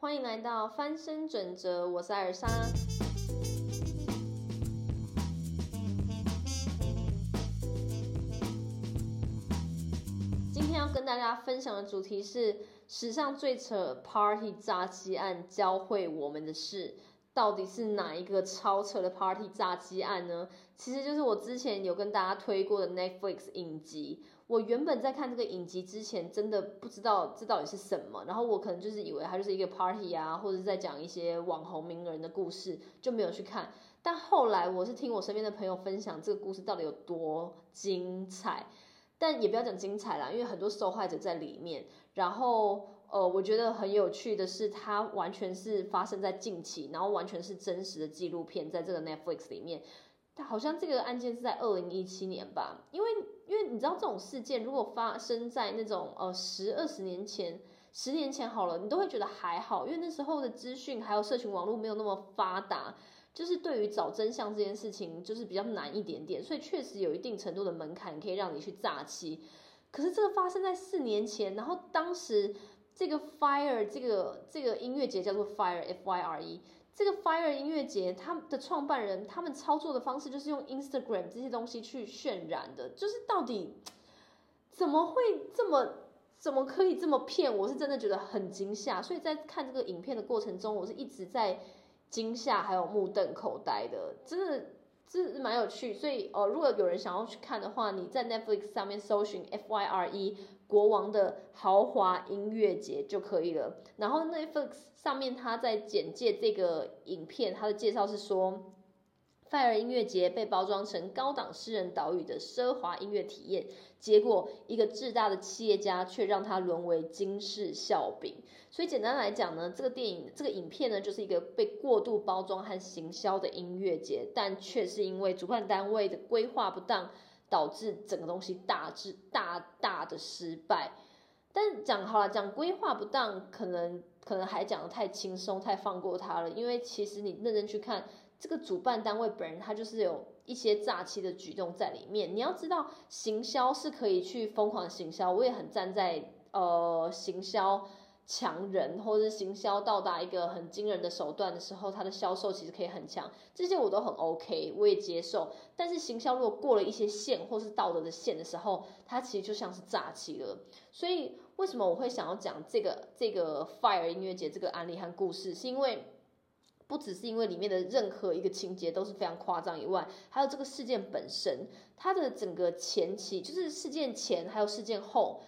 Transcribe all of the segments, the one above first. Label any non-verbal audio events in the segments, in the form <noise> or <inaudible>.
欢迎来到翻身准则，我是艾尔莎。今天要跟大家分享的主题是史上最扯 Party 炸鸡案，教会我们的事。到底是哪一个超扯的 Party 炸鸡案呢？其实就是我之前有跟大家推过的 Netflix 影集。我原本在看这个影集之前，真的不知道这到底是什么，然后我可能就是以为它就是一个 Party 啊，或者在讲一些网红名人的故事，就没有去看。但后来我是听我身边的朋友分享这个故事到底有多精彩，但也不要讲精彩啦，因为很多受害者在里面。然后。呃，我觉得很有趣的是，它完全是发生在近期，然后完全是真实的纪录片，在这个 Netflix 里面。它好像这个案件是在二零一七年吧，因为因为你知道这种事件如果发生在那种呃十二十年前，十年前好了，你都会觉得还好，因为那时候的资讯还有社群网络没有那么发达，就是对于找真相这件事情就是比较难一点点，所以确实有一定程度的门槛可以让你去诈欺。可是这个发生在四年前，然后当时。这个 Fire 这个这个音乐节叫做 Fire F Y R E，这个 Fire 音乐节，他们的创办人他们操作的方式就是用 Instagram 这些东西去渲染的，就是到底怎么会这么怎么可以这么骗？我是真的觉得很惊吓，所以在看这个影片的过程中，我是一直在惊吓还有目瞪口呆的，真的。是蛮有趣，所以哦，如果有人想要去看的话，你在 Netflix 上面搜寻 F Y R E 国王的豪华音乐节就可以了。然后 Netflix 上面它在简介这个影片，它的介绍是说。Fire 音乐节被包装成高档私人岛屿的奢华音乐体验，结果一个智大的企业家却让它沦为惊世笑柄。所以简单来讲呢，这个电影、这个影片呢，就是一个被过度包装和行销的音乐节，但却是因为主办单位的规划不当，导致整个东西大致大大的失败。但讲好了，讲规划不当，可能可能还讲的太轻松，太放过他了，因为其实你认真去看。这个主办单位本人，他就是有一些诈欺的举动在里面。你要知道，行销是可以去疯狂行销，我也很站在呃行销强人，或者是行销到达一个很惊人的手段的时候，它的销售其实可以很强，这些我都很 OK，我也接受。但是行销如果过了一些线，或是道德的线的时候，它其实就像是诈欺了。所以为什么我会想要讲这个这个 Fire 音乐节这个案例和故事，是因为。不只是因为里面的任何一个情节都是非常夸张以外，还有这个事件本身，它的整个前期，就是事件前还有事件后，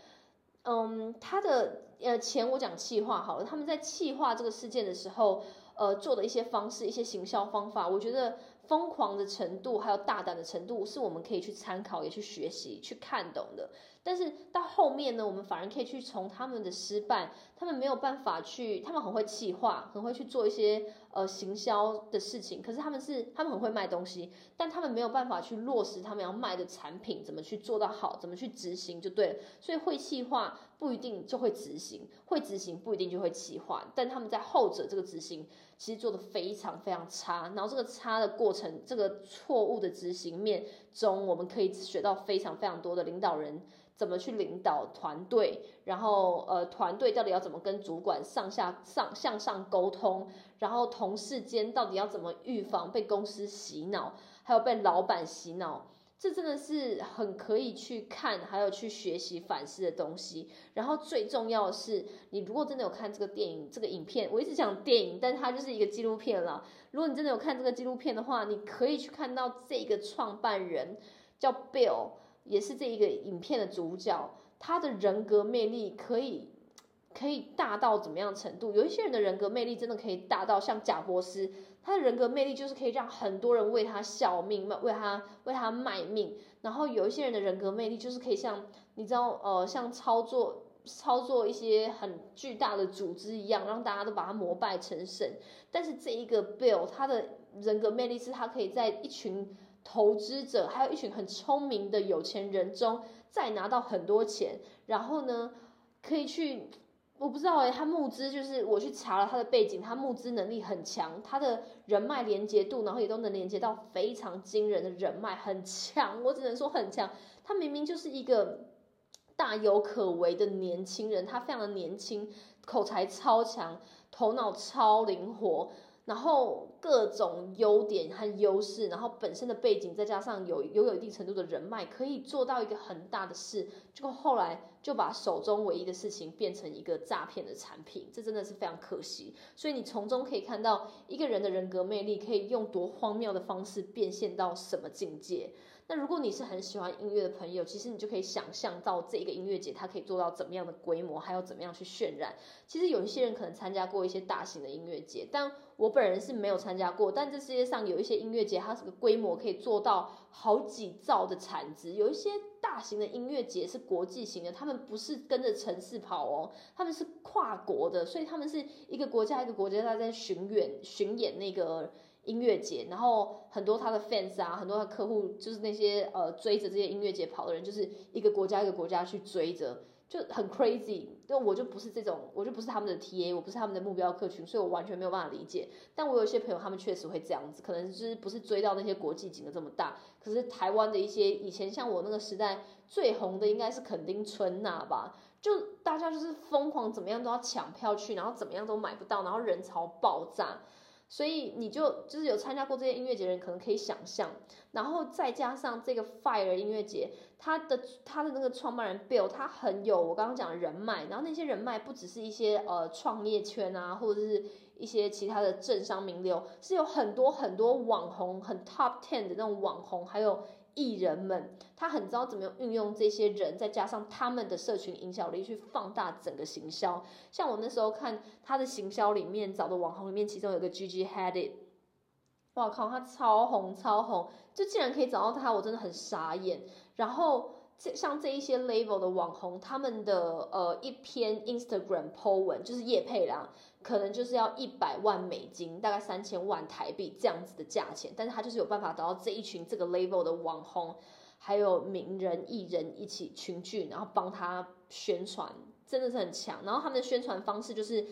嗯，它的呃前我讲气化好了，他们在气化这个事件的时候，呃做的一些方式、一些行销方法，我觉得。疯狂的程度，还有大胆的程度，是我们可以去参考、也去学习、去看懂的。但是到后面呢，我们反而可以去从他们的失败，他们没有办法去，他们很会气化，很会去做一些呃行销的事情。可是他们是，他们很会卖东西，但他们没有办法去落实他们要卖的产品，怎么去做到好，怎么去执行就对了。所以会气化不一定就会执行，会执行不一定就会气化。但他们在后者这个执行。其实做的非常非常差，然后这个差的过程，这个错误的执行面中，我们可以学到非常非常多的领导人怎么去领导团队，然后呃团队到底要怎么跟主管上下上向上沟通，然后同事间到底要怎么预防被公司洗脑，还有被老板洗脑。这真的是很可以去看，还有去学习反思的东西。然后最重要的是，你如果真的有看这个电影、这个影片，我一直讲电影，但它就是一个纪录片了。如果你真的有看这个纪录片的话，你可以去看到这个创办人叫 Bill，也是这一个影片的主角，他的人格魅力可以。可以大到怎么样程度？有一些人的人格魅力真的可以大到像贾博士，他的人格魅力就是可以让很多人为他效命，为他为他卖命。然后有一些人的人格魅力就是可以像你知道，呃，像操作操作一些很巨大的组织一样，让大家都把他膜拜成神。但是这一个 Bill，他的人格魅力是他可以在一群投资者，还有一群很聪明的有钱人中再拿到很多钱，然后呢，可以去。我不知道哎，他募资就是我去查了他的背景，他募资能力很强，他的人脉连接度，然后也都能连接到非常惊人的人脉，很强。我只能说很强。他明明就是一个大有可为的年轻人，他非常的年轻，口才超强，头脑超灵活。然后各种优点和优势，然后本身的背景，再加上有拥有一定程度的人脉，可以做到一个很大的事。结果后来就把手中唯一的事情变成一个诈骗的产品，这真的是非常可惜。所以你从中可以看到一个人的人格魅力可以用多荒谬的方式变现到什么境界。那如果你是很喜欢音乐的朋友，其实你就可以想象到这个音乐节它可以做到怎么样的规模，还有怎么样去渲染。其实有一些人可能参加过一些大型的音乐节，但我本人是没有参加过。但这世界上有一些音乐节，它这个规模可以做到好几兆的产值。有一些大型的音乐节是国际型的，他们不是跟着城市跑哦，他们是跨国的，所以他们是一个国家一个国家他在巡演巡演那个。音乐节，然后很多他的 fans 啊，很多的客户就是那些呃追着这些音乐节跑的人，就是一个国家一个国家去追着，就很 crazy。但我就不是这种，我就不是他们的 TA，我不是他们的目标客群，所以我完全没有办法理解。但我有一些朋友，他们确实会这样子，可能就是不是追到那些国际景的这么大，可是台湾的一些以前像我那个时代最红的应该是肯丁春娜吧，就大家就是疯狂怎么样都要抢票去，然后怎么样都买不到，然后人潮爆炸。所以你就就是有参加过这些音乐节的人，可能可以想象，然后再加上这个 Fire 音乐节，他的他的那个创办人 Bill，他很有我刚刚讲的人脉，然后那些人脉不只是一些呃创业圈啊，或者是一些其他的政商名流，是有很多很多网红，很 Top Ten 的那种网红，还有。艺人们，他很知道怎么样运用这些人，再加上他们的社群影响力去放大整个行销。像我那时候看他的行销里面找的网红里面，其中有个 Gigi Hadid，哇靠，他超红超红，就竟然可以找到他，我真的很傻眼。然后。这像这一些 level 的网红，他们的呃一篇 Instagram po 文就是叶佩啦，可能就是要一百万美金，大概三千万台币这样子的价钱，但是他就是有办法得到这一群这个 level 的网红，还有名人艺人一起群聚，然后帮他宣传，真的是很强。然后他们的宣传方式就是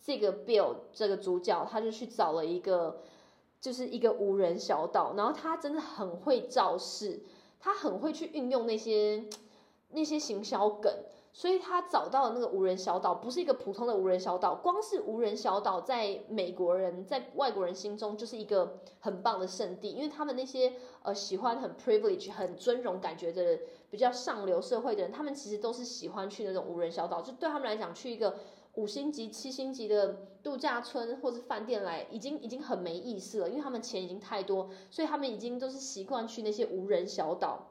这个 Bill 这个主角，他就去找了一个就是一个无人小岛，然后他真的很会造势。他很会去运用那些 <tsk> 那些行销梗，所以他找到的那个无人小岛不是一个普通的无人小岛，光是无人小岛在美国人在外国人心中就是一个很棒的圣地，因为他们那些呃喜欢很 privilege 很尊荣感觉的比较上流社会的人，他们其实都是喜欢去那种无人小岛，就对他们来讲去一个五星级七星级的度假村或是饭店来，已经已经很没意思了，因为他们钱已经太多，所以他们已经都是习惯去那些无人小岛。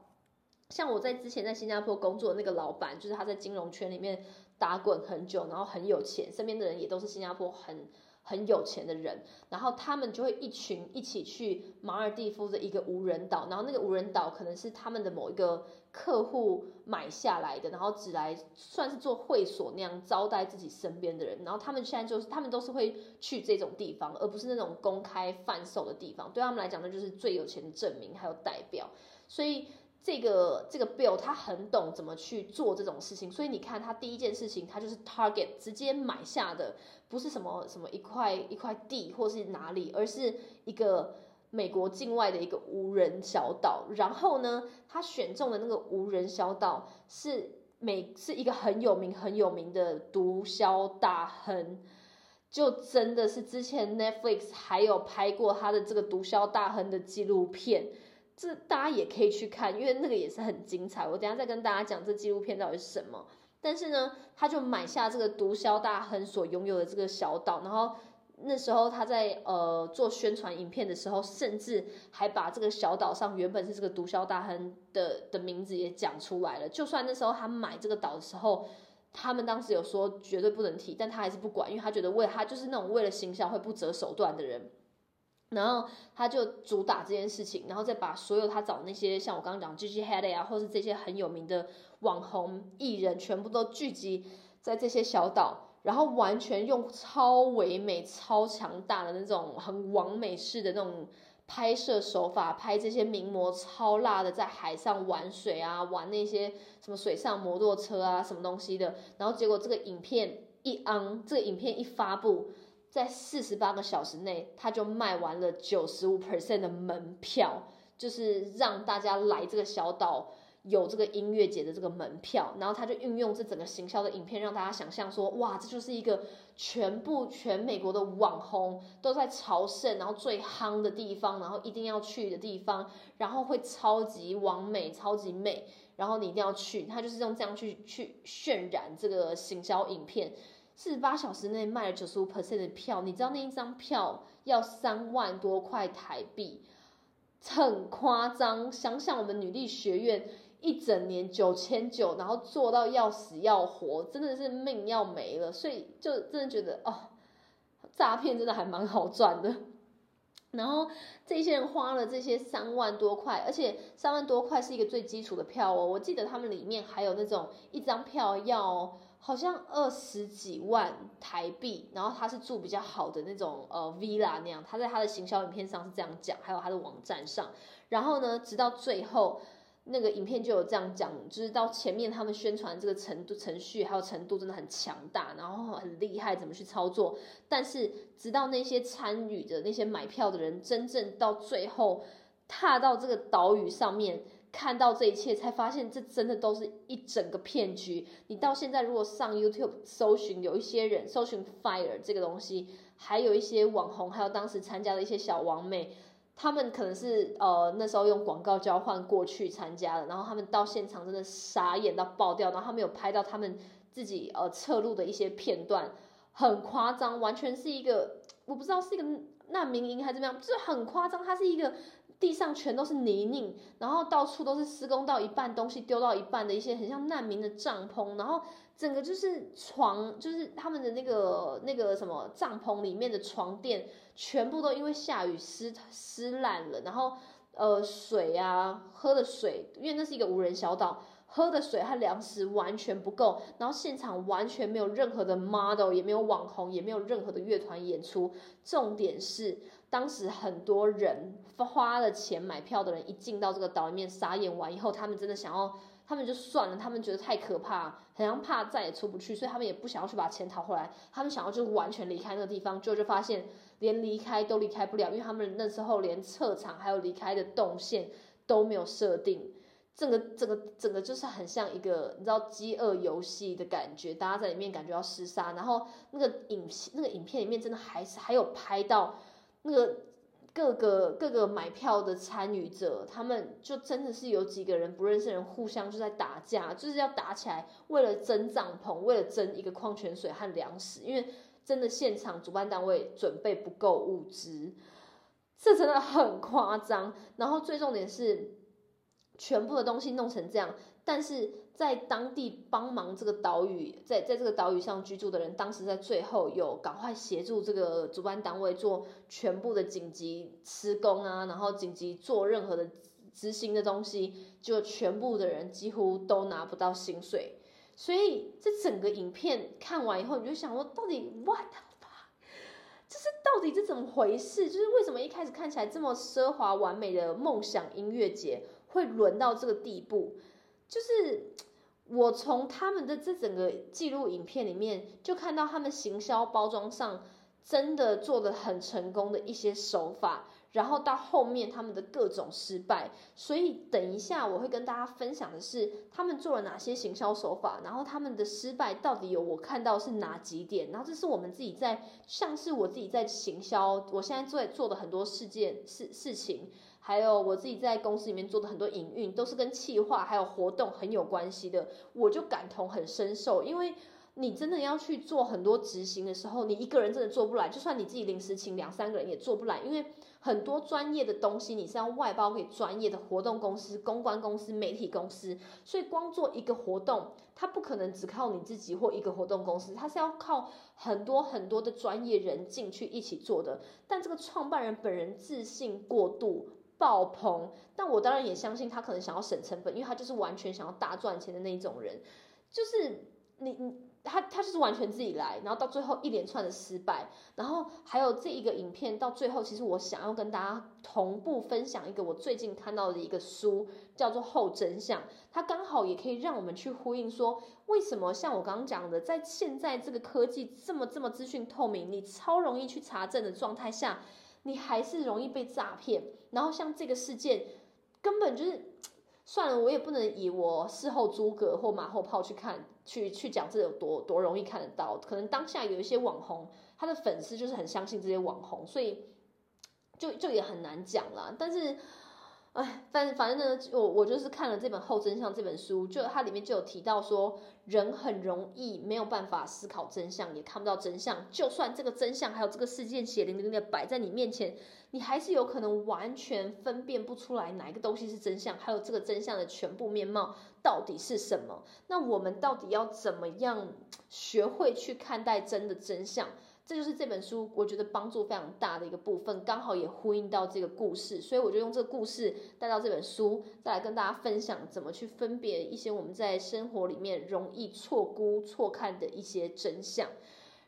像我在之前在新加坡工作的那个老板，就是他在金融圈里面打滚很久，然后很有钱，身边的人也都是新加坡很很有钱的人，然后他们就会一群一起去马尔蒂夫的一个无人岛，然后那个无人岛可能是他们的某一个客户买下来的，然后只来算是做会所那样招待自己身边的人，然后他们现在就是他们都是会去这种地方，而不是那种公开贩售的地方，对他们来讲那就是最有钱的证明还有代表，所以。这个这个 Bill 他很懂怎么去做这种事情，所以你看他第一件事情，他就是 Target 直接买下的，不是什么什么一块一块地或是哪里，而是一个美国境外的一个无人小岛。然后呢，他选中的那个无人小岛是美是一个很有名很有名的毒枭大亨，就真的是之前 Netflix 还有拍过他的这个毒枭大亨的纪录片。这大家也可以去看，因为那个也是很精彩。我等下再跟大家讲这纪录片到底是什么。但是呢，他就买下这个毒枭大亨所拥有的这个小岛，然后那时候他在呃做宣传影片的时候，甚至还把这个小岛上原本是这个毒枭大亨的的名字也讲出来了。就算那时候他买这个岛的时候，他们当时有说绝对不能提，但他还是不管，因为他觉得为他就是那种为了行销会不择手段的人。然后他就主打这件事情，然后再把所有他找那些像我刚刚讲 Gigi Hadid 啊，或是这些很有名的网红艺人，全部都聚集在这些小岛，然后完全用超唯美、超强大的那种很完美式的那种拍摄手法，拍这些名模超辣的在海上玩水啊，玩那些什么水上摩托车啊，什么东西的。然后结果这个影片一昂，这个影片一发布。在四十八个小时内，他就卖完了九十五 percent 的门票，就是让大家来这个小岛有这个音乐节的这个门票，然后他就运用这整个行销的影片，让大家想象说，哇，这就是一个全部全美国的网红都在朝圣，然后最夯的地方，然后一定要去的地方，然后会超级完美、超级美，然后你一定要去。他就是用这样去去渲染这个行销影片，四十八小时内卖了九十五 percent 的票，你知道那一张票要三万多块台币，很夸张。想想我们女力学院。一整年九千九，然后做到要死要活，真的是命要没了，所以就真的觉得哦，诈骗真的还蛮好赚的。然后这些人花了这些三万多块，而且三万多块是一个最基础的票哦。我记得他们里面还有那种一张票要好像二十几万台币，然后他是住比较好的那种呃 villa 那样，他在他的行销影片上是这样讲，还有他的网站上。然后呢，直到最后。那个影片就有这样讲，就是到前面他们宣传这个程度、程序还有程度真的很强大，然后很厉害，怎么去操作？但是直到那些参与的那些买票的人，真正到最后踏到这个岛屿上面，看到这一切，才发现这真的都是一整个骗局。你到现在如果上 YouTube 搜寻，有一些人搜寻 Fire 这个东西，还有一些网红，还有当时参加的一些小王妹。他们可能是呃那时候用广告交换过去参加的，然后他们到现场真的傻眼到爆掉，然后他们有拍到他们自己呃侧录的一些片段，很夸张，完全是一个我不知道是一个难民营还是怎么样，就是很夸张，它是一个地上全都是泥泞，然后到处都是施工到一半东西丢到一半的一些很像难民的帐篷，然后整个就是床就是他们的那个那个什么帐篷里面的床垫。全部都因为下雨湿湿烂了，然后呃水啊喝的水，因为那是一个无人小岛，喝的水和粮食完全不够，然后现场完全没有任何的 model，也没有网红，也没有任何的乐团演出。重点是当时很多人花了钱买票的人一进到这个岛里面傻眼完以后，他们真的想要。他们就算了，他们觉得太可怕，好像怕再也出不去，所以他们也不想要去把钱讨回来。他们想要就完全离开那个地方，就就发现连离开都离开不了，因为他们那时候连撤场还有离开的动线都没有设定。整个整个整个就是很像一个你知道饥饿游戏的感觉，大家在里面感觉要厮杀。然后那个影那个影片里面真的还是还有拍到那个。各个各个买票的参与者，他们就真的是有几个人不认识人，互相就在打架，就是要打起来，为了争帐篷，为了争一个矿泉水和粮食，因为真的现场主办单位准备不够物资，这真的很夸张。然后最重点是，全部的东西弄成这样，但是。在当地帮忙这个岛屿，在在这个岛屿上居住的人，当时在最后有赶快协助这个主办单位做全部的紧急施工啊，然后紧急做任何的执行的东西，就全部的人几乎都拿不到薪水。所以这整个影片看完以后，你就想说，到底 what？这是到底是怎么回事？就是为什么一开始看起来这么奢华完美的梦想音乐节，会沦到这个地步？就是我从他们的这整个记录影片里面，就看到他们行销包装上真的做的很成功的一些手法，然后到后面他们的各种失败。所以等一下我会跟大家分享的是他们做了哪些行销手法，然后他们的失败到底有我看到是哪几点。然后这是我们自己在像是我自己在行销，我现在在做的很多事件事事情。还有我自己在公司里面做的很多营运，都是跟企划还有活动很有关系的，我就感同很深受。因为你真的要去做很多执行的时候，你一个人真的做不来，就算你自己临时请两三个人也做不来。因为很多专业的东西你是要外包给专业的活动公司、公关公司、媒体公司，所以光做一个活动，它不可能只靠你自己或一个活动公司，它是要靠很多很多的专业人进去一起做的。但这个创办人本人自信过度。爆棚，但我当然也相信他可能想要省成本，因为他就是完全想要大赚钱的那一种人，就是你你他他就是完全自己来，然后到最后一连串的失败，然后还有这一个影片到最后，其实我想要跟大家同步分享一个我最近看到的一个书，叫做《后真相》，它刚好也可以让我们去呼应说，为什么像我刚刚讲的，在现在这个科技这么这么资讯透明，你超容易去查证的状态下。你还是容易被诈骗，然后像这个事件，根本就是算了，我也不能以我事后诸葛或马后炮去看，去去讲这有多多容易看得到。可能当下有一些网红，他的粉丝就是很相信这些网红，所以就就也很难讲啦。但是。哎，反反正呢，我我就是看了这本《后真相》这本书，就它里面就有提到说，人很容易没有办法思考真相，也看不到真相。就算这个真相还有这个事件血淋淋的摆在你面前，你还是有可能完全分辨不出来哪一个东西是真相，还有这个真相的全部面貌到底是什么。那我们到底要怎么样学会去看待真的真相？这就是这本书我觉得帮助非常大的一个部分，刚好也呼应到这个故事，所以我就用这个故事带到这本书，再来跟大家分享怎么去分别一些我们在生活里面容易错估、错看的一些真相。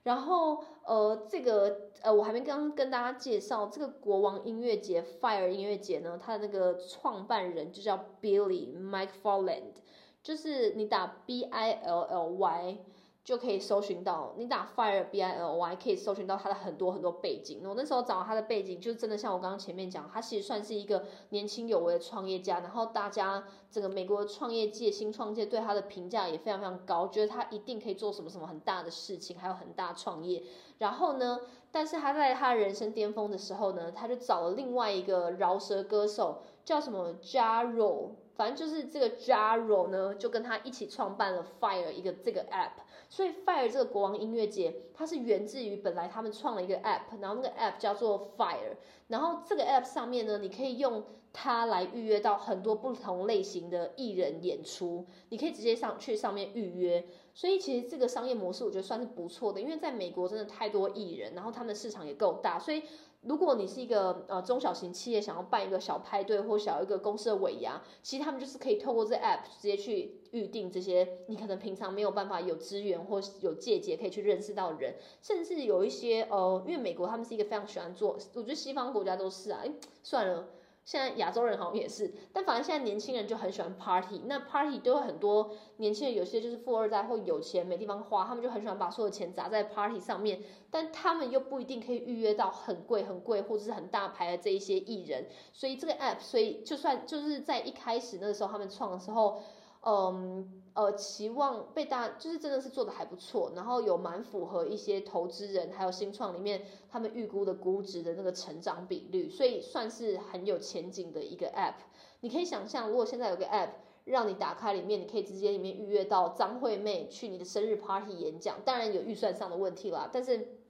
然后，呃，这个呃，我还没刚跟大家介绍这个国王音乐节 Fire 音乐节呢，它的那个创办人就叫 Billy McFarland，就是你打 B I L L Y。就可以搜寻到，你打 Fire B I L Y 可以搜寻到他的很多很多背景。我那时候找他的背景，就真的像我刚刚前面讲，他其实算是一个年轻有为的创业家。然后大家整个美国的创业界、新创界对他的评价也非常非常高，觉得他一定可以做什么什么很大的事情，还有很大创业。然后呢，但是他在他人生巅峰的时候呢，他就找了另外一个饶舌歌手，叫什么 Jaro，反正就是这个 Jaro 呢，就跟他一起创办了 Fire 一个这个 App。所以 Fire 这个国王音乐节，它是源自于本来他们创了一个 App，然后那个 App 叫做 Fire，然后这个 App 上面呢，你可以用它来预约到很多不同类型的艺人演出，你可以直接上去上面预约。所以其实这个商业模式我觉得算是不错的，因为在美国真的太多艺人，然后他们的市场也够大，所以。如果你是一个呃中小型企业，想要办一个小派对或小一个公司的尾牙，其实他们就是可以透过这 app 直接去预定这些你可能平常没有办法有资源或有借节可以去认识到人，甚至有一些呃，因为美国他们是一个非常喜欢做，我觉得西方国家都是啊，哎算了。现在亚洲人好像也是，但反正现在年轻人就很喜欢 party，那 party 都有很多年轻人，有些就是富二代或有钱没地方花，他们就很喜欢把所有钱砸在 party 上面，但他们又不一定可以预约到很贵很贵或者是很大牌的这一些艺人，所以这个 app，所以就算就是在一开始那个时候他们创的时候。嗯呃，期望被大就是真的是做的还不错，然后有蛮符合一些投资人还有新创里面他们预估的估值的那个成长比率，所以算是很有前景的一个 app。你可以想象，如果现在有个 app 让你打开里面，你可以直接里面预约到张惠妹去你的生日 party 演讲，当然有预算上的问题啦，但是。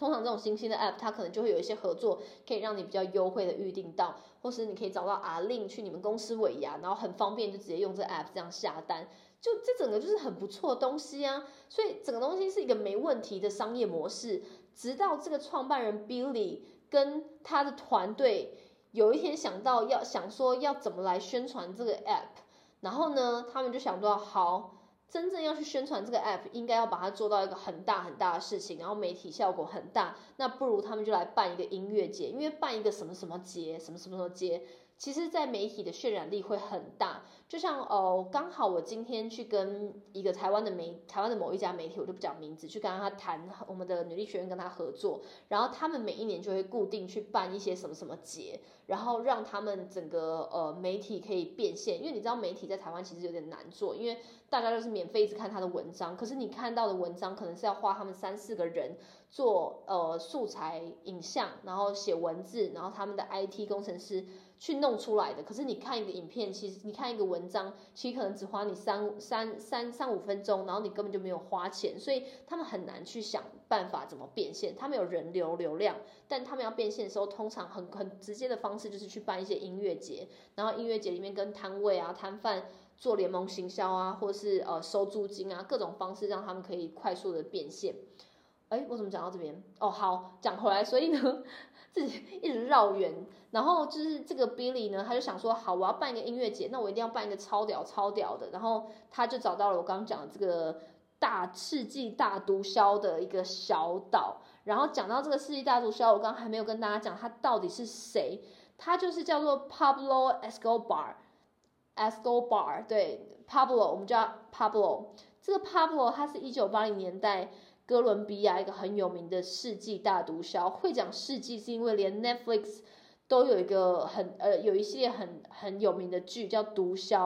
通常这种新兴的 app，它可能就会有一些合作，可以让你比较优惠的预定到，或是你可以找到阿令去你们公司尾牙，然后很方便就直接用这 app 这样下单，就这整个就是很不错的东西啊。所以整个东西是一个没问题的商业模式，直到这个创办人 Billy 跟他的团队有一天想到要想说要怎么来宣传这个 app，然后呢，他们就想到好。真正要去宣传这个 app，应该要把它做到一个很大很大的事情，然后媒体效果很大。那不如他们就来办一个音乐节，因为办一个什么什么节，什么什么什么节。其实，在媒体的渲染力会很大，就像哦，刚好我今天去跟一个台湾的媒，台湾的某一家媒体，我就不讲名字，去跟他谈我们的女力学院跟他合作，然后他们每一年就会固定去办一些什么什么节，然后让他们整个呃媒体可以变现，因为你知道媒体在台湾其实有点难做，因为大家都是免费一直看他的文章，可是你看到的文章可能是要花他们三四个人做呃素材影像，然后写文字，然后他们的 IT 工程师。去弄出来的，可是你看一个影片，其实你看一个文章，其实可能只花你三三三三五分钟，然后你根本就没有花钱，所以他们很难去想办法怎么变现。他们有人流流量，但他们要变现的时候，通常很很直接的方式就是去办一些音乐节，然后音乐节里面跟摊位啊摊贩做联盟行销啊，或是呃收租金啊，各种方式让他们可以快速的变现。哎，我怎么讲到这边？哦，好，讲回来，所以呢。自己一直绕远，然后就是这个 Billy 呢，他就想说，好，我要办一个音乐节，那我一定要办一个超屌、超屌的。然后他就找到了我刚刚讲的这个大世纪大毒枭的一个小岛。然后讲到这个世纪大毒枭，我刚刚还没有跟大家讲他到底是谁，他就是叫做 Pablo Escobar，Escobar，对，Pablo，我们叫 Pablo。这个 Pablo 他是一九八零年代。哥伦比亚一个很有名的世纪大毒枭，会讲世纪是因为连 Netflix 都有一个很呃有一系列很很有名的剧叫《毒枭》，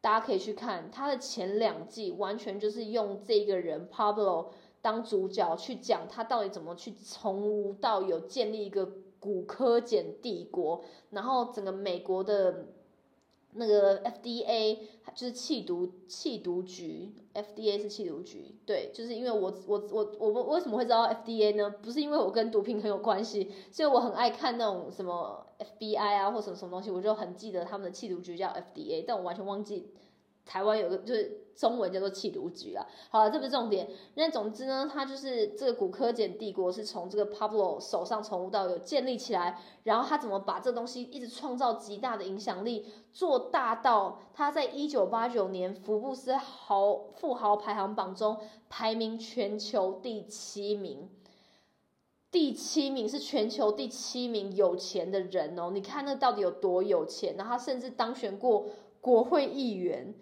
大家可以去看。它的前两季完全就是用这个人 Pablo 当主角去讲他到底怎么去从无到有建立一个古柯碱帝国，然后整个美国的。那个 FDA 就是气毒气毒局，FDA 是气毒局，对，就是因为我我我我我为什么会知道 FDA 呢？不是因为我跟毒品很有关系，所以我很爱看那种什么 FBI 啊或什么什么东西，我就很记得他们的气毒局叫 FDA，但我完全忘记。台湾有个就是中文叫做气毒局啊，好了，这不是重点。那总之呢，它就是这个古柯碱帝国是从这个 Pablo 手上从无到有建立起来，然后他怎么把这东西一直创造极大的影响力，做大到他在一九八九年福布斯豪富豪排行榜中排名全球第七名，第七名是全球第七名有钱的人哦，你看那到底有多有钱？然后他甚至当选过国会议员。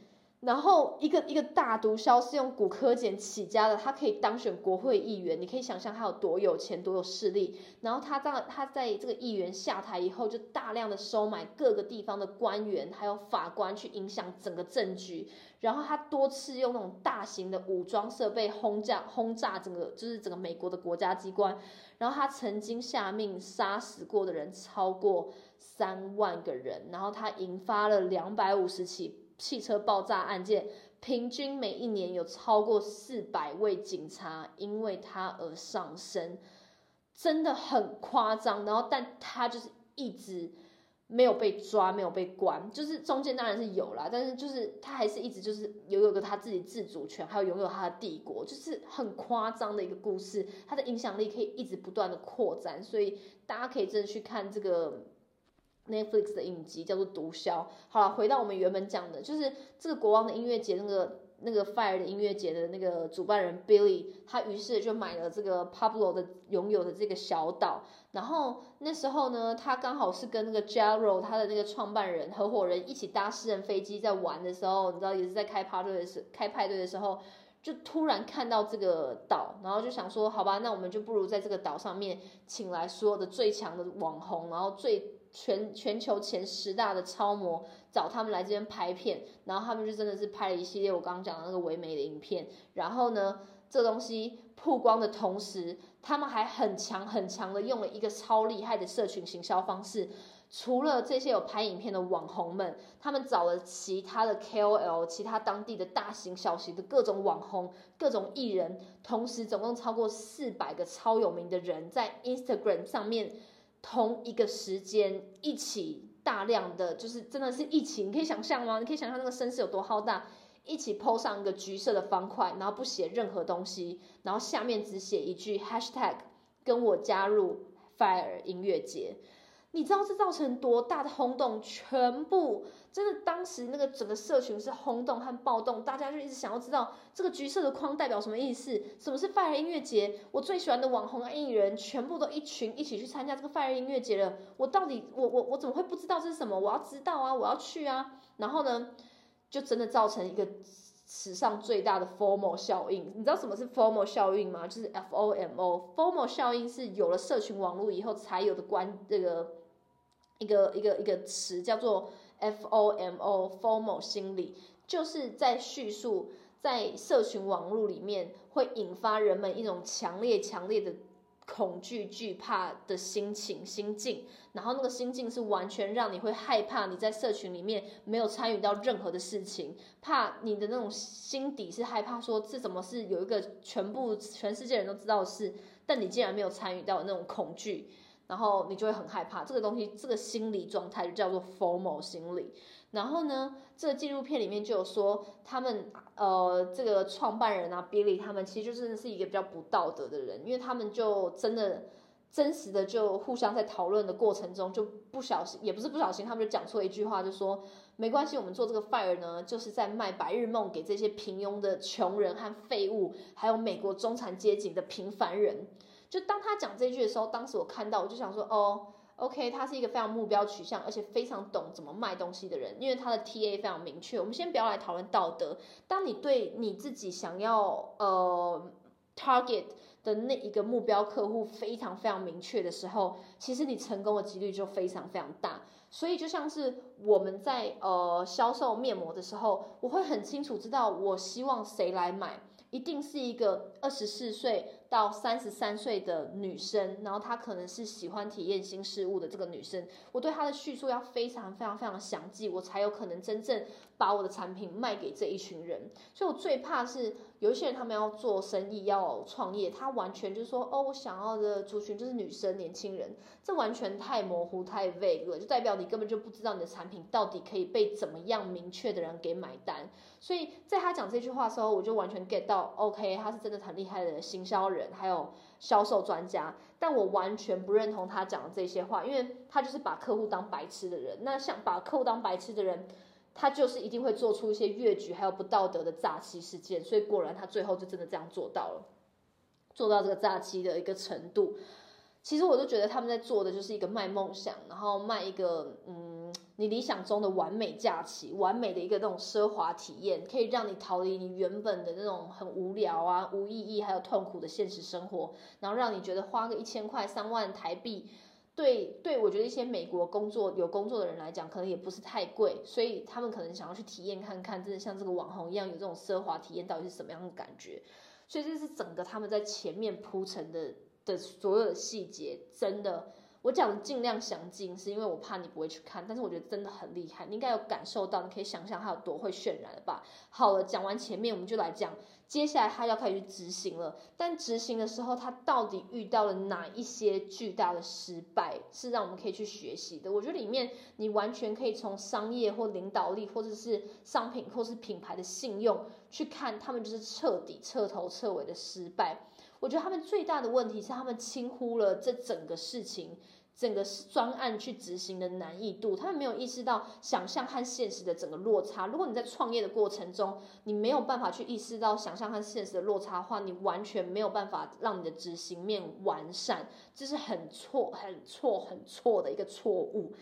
然后一个一个大毒枭是用骨科碱起家的，他可以当选国会议员，你可以想象他有多有钱、多有势力。然后他在他在这个议员下台以后，就大量的收买各个地方的官员，还有法官，去影响整个政局。然后他多次用那种大型的武装设备轰炸轰炸整个就是整个美国的国家机关。然后他曾经下命杀死过的人超过三万个人，然后他引发了两百五十起。汽车爆炸案件，平均每一年有超过四百位警察因为他而丧生，真的很夸张。然后，但他就是一直没有被抓，没有被关，就是中间当然是有啦，但是就是他还是一直就是拥有个他自己自主权，还有拥有他的帝国，就是很夸张的一个故事。他的影响力可以一直不断的扩展，所以大家可以真的去看这个。Netflix 的影集叫做《毒枭》。好了，回到我们原本讲的，就是这个国王的音乐节，那个那个 Fire 的音乐节的那个主办人 Billy，他于是就买了这个 Pablo 的拥有的这个小岛。然后那时候呢，他刚好是跟那个 Jaro 他的那个创办人合伙人一起搭私人飞机在玩的时候，你知道也是在开派对的时开派对的时候，就突然看到这个岛，然后就想说，好吧，那我们就不如在这个岛上面请来所有的最强的网红，然后最。全全球前十大的超模找他们来这边拍片，然后他们就真的是拍了一系列我刚刚讲的那个唯美的影片。然后呢，这东西曝光的同时，他们还很强很强的用了一个超厉害的社群行销方式。除了这些有拍影片的网红们，他们找了其他的 KOL，其他当地的大型小型的各种网红、各种艺人，同时总共超过四百个超有名的人在 Instagram 上面。同一个时间一起大量的就是真的是一起，你可以想象吗？你可以想象那个声势有多浩大？一起 PO 上一个橘色的方块，然后不写任何东西，然后下面只写一句 Hashtag 跟我加入 Fire 音乐节。你知道这造成多大的轰动？全部真的，当时那个整个社群是轰动和暴动，大家就一直想要知道这个橘色的框代表什么意思？什么是 Fire 音乐节？我最喜欢的网红艺人全部都一群一起去参加这个 Fire 音乐节了。我到底我我我怎么会不知道这是什么？我要知道啊，我要去啊。然后呢，就真的造成一个史上最大的 Formal 效应。你知道什么是 Formal 效应吗？就是 F O M O。Formal 效应是有了社群网络以后才有的关这个。一个一个一个词叫做 FOMO，FOMO 心理，就是在叙述在社群网络里面会引发人们一种强烈强烈的恐惧惧怕的心情心境，然后那个心境是完全让你会害怕你在社群里面没有参与到任何的事情，怕你的那种心底是害怕说这怎么是有一个全部全世界人都知道的事，但你竟然没有参与到那种恐惧。然后你就会很害怕这个东西，这个心理状态就叫做 formal 心理。然后呢，这个纪录片里面就有说，他们呃，这个创办人啊，Billy 他们其实就真的是一个比较不道德的人，因为他们就真的真实的就互相在讨论的过程中，就不小心，也不是不小心，他们就讲错一句话，就说没关系，我们做这个 fire 呢，就是在卖白日梦给这些平庸的穷人和废物，还有美国中产阶级的平凡人。就当他讲这句的时候，当时我看到，我就想说，哦，OK，他是一个非常目标取向，而且非常懂怎么卖东西的人，因为他的 TA 非常明确。我们先不要来讨论道德，当你对你自己想要呃 target 的那一个目标客户非常非常明确的时候，其实你成功的几率就非常非常大。所以就像是我们在呃销售面膜的时候，我会很清楚知道我希望谁来买，一定是一个二十四岁。到三十三岁的女生，然后她可能是喜欢体验新事物的这个女生，我对她的叙述要非常非常非常详细，我才有可能真正把我的产品卖给这一群人。所以我最怕是有一些人他们要做生意要创业，他完全就是说哦，我想要的族群就是女生年轻人，这完全太模糊太 vague 了，就代表你根本就不知道你的产品到底可以被怎么样明确的人给买单。所以在他讲这句话的时候，我就完全 get 到，OK，他是真的很厉害的行销人。还有销售专家，但我完全不认同他讲的这些话，因为他就是把客户当白痴的人。那像把客户当白痴的人，他就是一定会做出一些越矩还有不道德的诈欺事件。所以果然他最后就真的这样做到了，做到这个诈欺的一个程度。其实我都觉得他们在做的就是一个卖梦想，然后卖一个嗯，你理想中的完美假期，完美的一个那种奢华体验，可以让你逃离你原本的那种很无聊啊、无意义还有痛苦的现实生活，然后让你觉得花个一千块、三万台币，对对，我觉得一些美国工作有工作的人来讲，可能也不是太贵，所以他们可能想要去体验看看，真的像这个网红一样有这种奢华体验到底是什么样的感觉，所以这是整个他们在前面铺陈的。的所有的细节，真的，我讲的尽量详尽，是因为我怕你不会去看，但是我觉得真的很厉害，你应该有感受到，你可以想象它有多会渲染了吧？好了，讲完前面，我们就来讲接下来他要开始去执行了，但执行的时候，他到底遇到了哪一些巨大的失败，是让我们可以去学习的？我觉得里面你完全可以从商业或领导力，或者是商品或是品牌的信用去看，他们就是彻底彻头彻尾的失败。我觉得他们最大的问题是，他们轻忽了这整个事情、整个专案去执行的难易度。他们没有意识到想象和现实的整个落差。如果你在创业的过程中，你没有办法去意识到想象和现实的落差的话，你完全没有办法让你的执行面完善。这是很错、很错、很错的一个错误，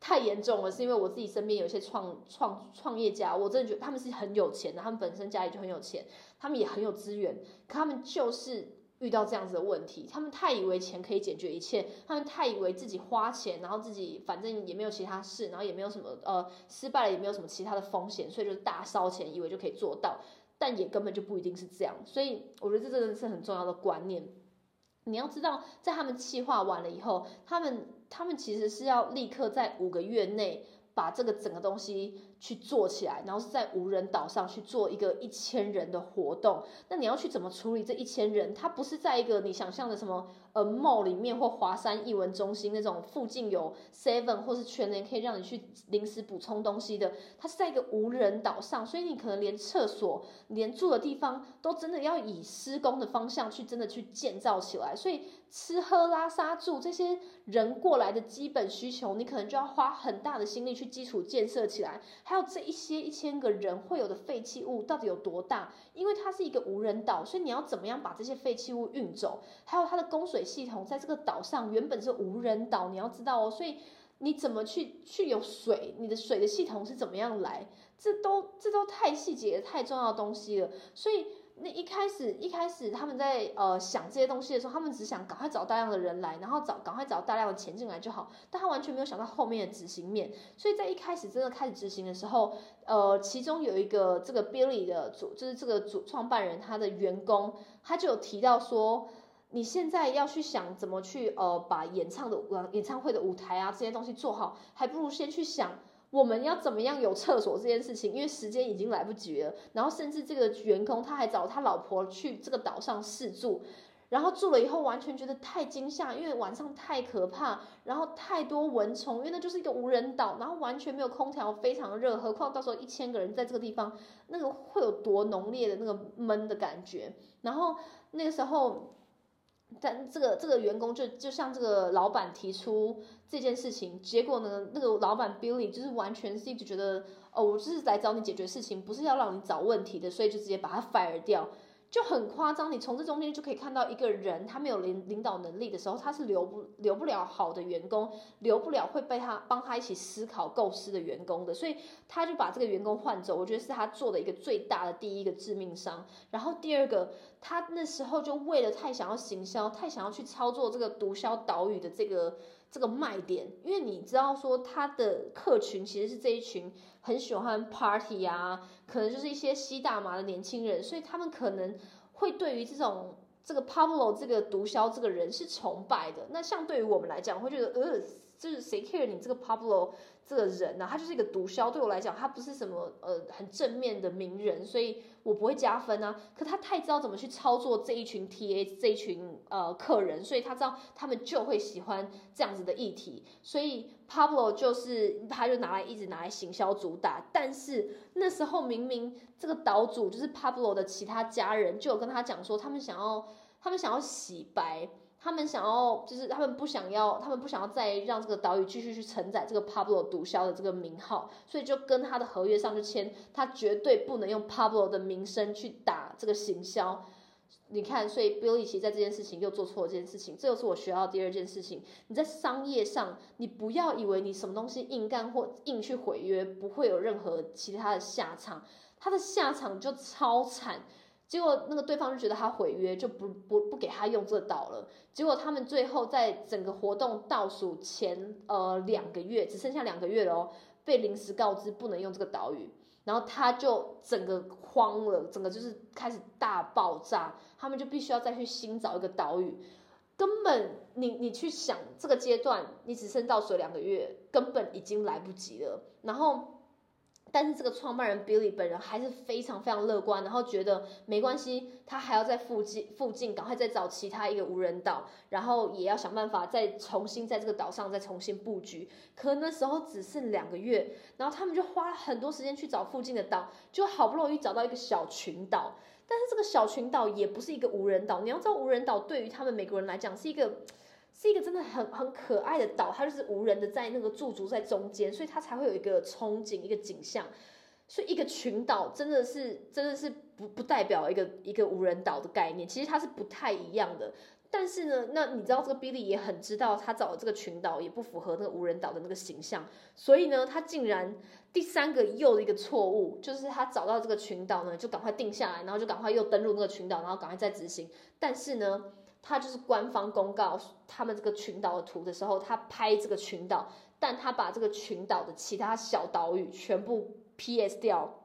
太严重了。是因为我自己身边有一些创创创业家，我真的觉得他们是很有钱的，他们本身家里就很有钱，他们也很有资源，可他们就是。遇到这样子的问题，他们太以为钱可以解决一切，他们太以为自己花钱，然后自己反正也没有其他事，然后也没有什么呃失败了也没有什么其他的风险，所以就是大烧钱，以为就可以做到，但也根本就不一定是这样。所以我觉得这真的是很重要的观念。你要知道，在他们计划完了以后，他们他们其实是要立刻在五个月内把这个整个东西。去做起来，然后是在无人岛上去做一个一千人的活动。那你要去怎么处理这一千人？他不是在一个你想象的什么呃 mall 里面或华山艺文中心那种附近有 seven 或是全联可以让你去临时补充东西的。它是在一个无人岛上，所以你可能连厕所、连住的地方都真的要以施工的方向去真的去建造起来。所以吃喝拉撒住这些人过来的基本需求，你可能就要花很大的心力去基础建设起来。还有这一些一千个人会有的废弃物到底有多大？因为它是一个无人岛，所以你要怎么样把这些废弃物运走？还有它的供水系统在这个岛上原本是无人岛，你要知道哦。所以你怎么去去有水？你的水的系统是怎么样来？这都这都太细节、太重要的东西了。所以。那一开始，一开始他们在呃想这些东西的时候，他们只想赶快找大量的人来，然后找赶快找大量的钱进来就好。但他完全没有想到后面的执行面。所以在一开始真的开始执行的时候，呃，其中有一个这个 Billy 的主，就是这个主创办人他的员工，他就有提到说，你现在要去想怎么去呃把演唱的演唱会的舞台啊这些东西做好，还不如先去想。我们要怎么样有厕所这件事情，因为时间已经来不及了。然后甚至这个员工他还找他老婆去这个岛上试住，然后住了以后完全觉得太惊吓，因为晚上太可怕，然后太多蚊虫，因为那就是一个无人岛，然后完全没有空调，非常热。何况到时候一千个人在这个地方，那个会有多浓烈的那个闷的感觉。然后那个时候。但这个这个员工就就向这个老板提出这件事情，结果呢，那个老板 Billy 就是完全是一直觉得，哦，我就是来找你解决事情，不是要让你找问题的，所以就直接把他 fire 掉。就很夸张，你从这中间就可以看到一个人，他没有领领导能力的时候，他是留不留不了好的员工，留不了会被他帮他一起思考构思的员工的，所以他就把这个员工换走。我觉得是他做的一个最大的第一个致命伤。然后第二个，他那时候就为了太想要行销，太想要去操作这个毒枭岛屿的这个这个卖点，因为你知道说他的客群其实是这一群很喜欢 party 啊，可能就是一些吸大麻的年轻人，所以他们可能会对于这种这个 Pablo 这个毒枭这个人是崇拜的。那像对于我们来讲，会觉得呃，就是谁 care 你这个 Pablo？这个人呢，他就是一个毒枭，对我来讲，他不是什么呃很正面的名人，所以我不会加分啊。可他太知道怎么去操作这一群 TA 这一群呃客人，所以他知道他们就会喜欢这样子的议题，所以 Pablo 就是他就拿来一直拿来行销主打。但是那时候明明这个岛主就是 Pablo 的其他家人就有跟他讲说，他们想要他们想要洗白。他们想要，就是他们不想要，他们不想要再让这个岛屿继续去承载这个 Pablo 毒枭的这个名号，所以就跟他的合约上就签，他绝对不能用 Pablo 的名声去打这个行销。你看，所以 Billy 其实在这件事情又做错了这件事情，这又是我学到第二件事情。你在商业上，你不要以为你什么东西硬干或硬去毁约，不会有任何其他的下场，他的下场就超惨。结果那个对方就觉得他毁约，就不不不给他用这岛了。结果他们最后在整个活动倒数前呃两个月，只剩下两个月了哦，被临时告知不能用这个岛屿，然后他就整个慌了，整个就是开始大爆炸。他们就必须要再去新找一个岛屿，根本你你去想这个阶段，你只剩倒数两个月，根本已经来不及了。然后。但是这个创办人 Billy 本人还是非常非常乐观，然后觉得没关系，他还要在附近附近赶快再找其他一个无人岛，然后也要想办法再重新在这个岛上再重新布局。可那时候只剩两个月，然后他们就花了很多时间去找附近的岛，就好不容易找到一个小群岛。但是这个小群岛也不是一个无人岛，你要知道无人岛对于他们美国人来讲是一个。是一个真的很很可爱的岛，它就是无人的在那个驻足在中间，所以它才会有一个憧憬一个景象。所以一个群岛真的是真的是不不代表一个一个无人岛的概念，其实它是不太一样的。但是呢，那你知道这个 Billy 也很知道他找的这个群岛也不符合那个无人岛的那个形象，所以呢，他竟然第三个又一个错误，就是他找到这个群岛呢，就赶快定下来，然后就赶快又登陆那个群岛，然后赶快再执行。但是呢。他就是官方公告他们这个群岛的图的时候，他拍这个群岛，但他把这个群岛的其他小岛屿全部 PS 掉，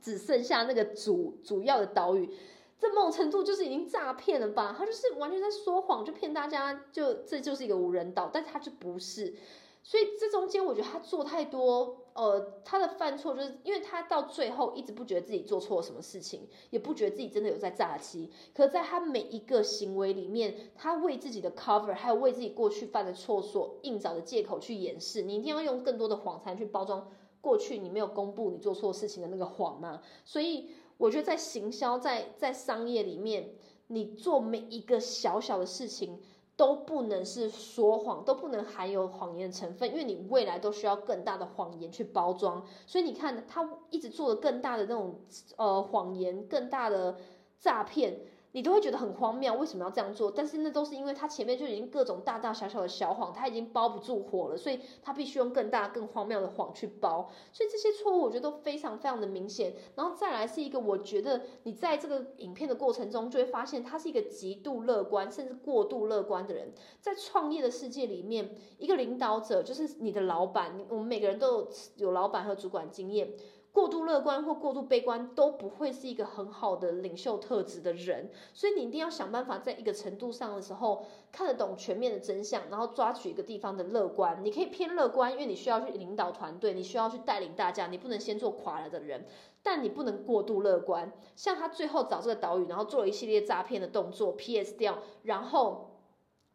只剩下那个主主要的岛屿，这某种程度就是已经诈骗了吧？他就是完全在说谎，就骗大家，就这就是一个无人岛，但他就不是。所以这中间，我觉得他做太多，呃，他的犯错就是因为他到最后一直不觉得自己做错了什么事情，也不觉得自己真的有在诈欺。可在他每一个行为里面，他为自己的 cover，还有为自己过去犯的错所硬找的借口去掩饰。你一定要用更多的谎才能去包装过去你没有公布你做错事情的那个谎嘛？所以我觉得在行销，在在商业里面，你做每一个小小的事情。都不能是说谎，都不能含有谎言的成分，因为你未来都需要更大的谎言去包装。所以你看，他一直做的更大的那种呃谎言，更大的诈骗。你都会觉得很荒谬，为什么要这样做？但是那都是因为他前面就已经各种大大小小的小谎，他已经包不住火了，所以他必须用更大、更荒谬的谎去包。所以这些错误我觉得都非常非常的明显。然后再来是一个，我觉得你在这个影片的过程中就会发现，他是一个极度乐观，甚至过度乐观的人。在创业的世界里面，一个领导者就是你的老板，我们每个人都有老板和主管经验。过度乐观或过度悲观都不会是一个很好的领袖特质的人，所以你一定要想办法在一个程度上的时候看得懂全面的真相，然后抓取一个地方的乐观。你可以偏乐观，因为你需要去领导团队，你需要去带领大家，你不能先做垮了的人，但你不能过度乐观。像他最后找这个岛屿，然后做了一系列诈骗的动作，PS 掉，然后。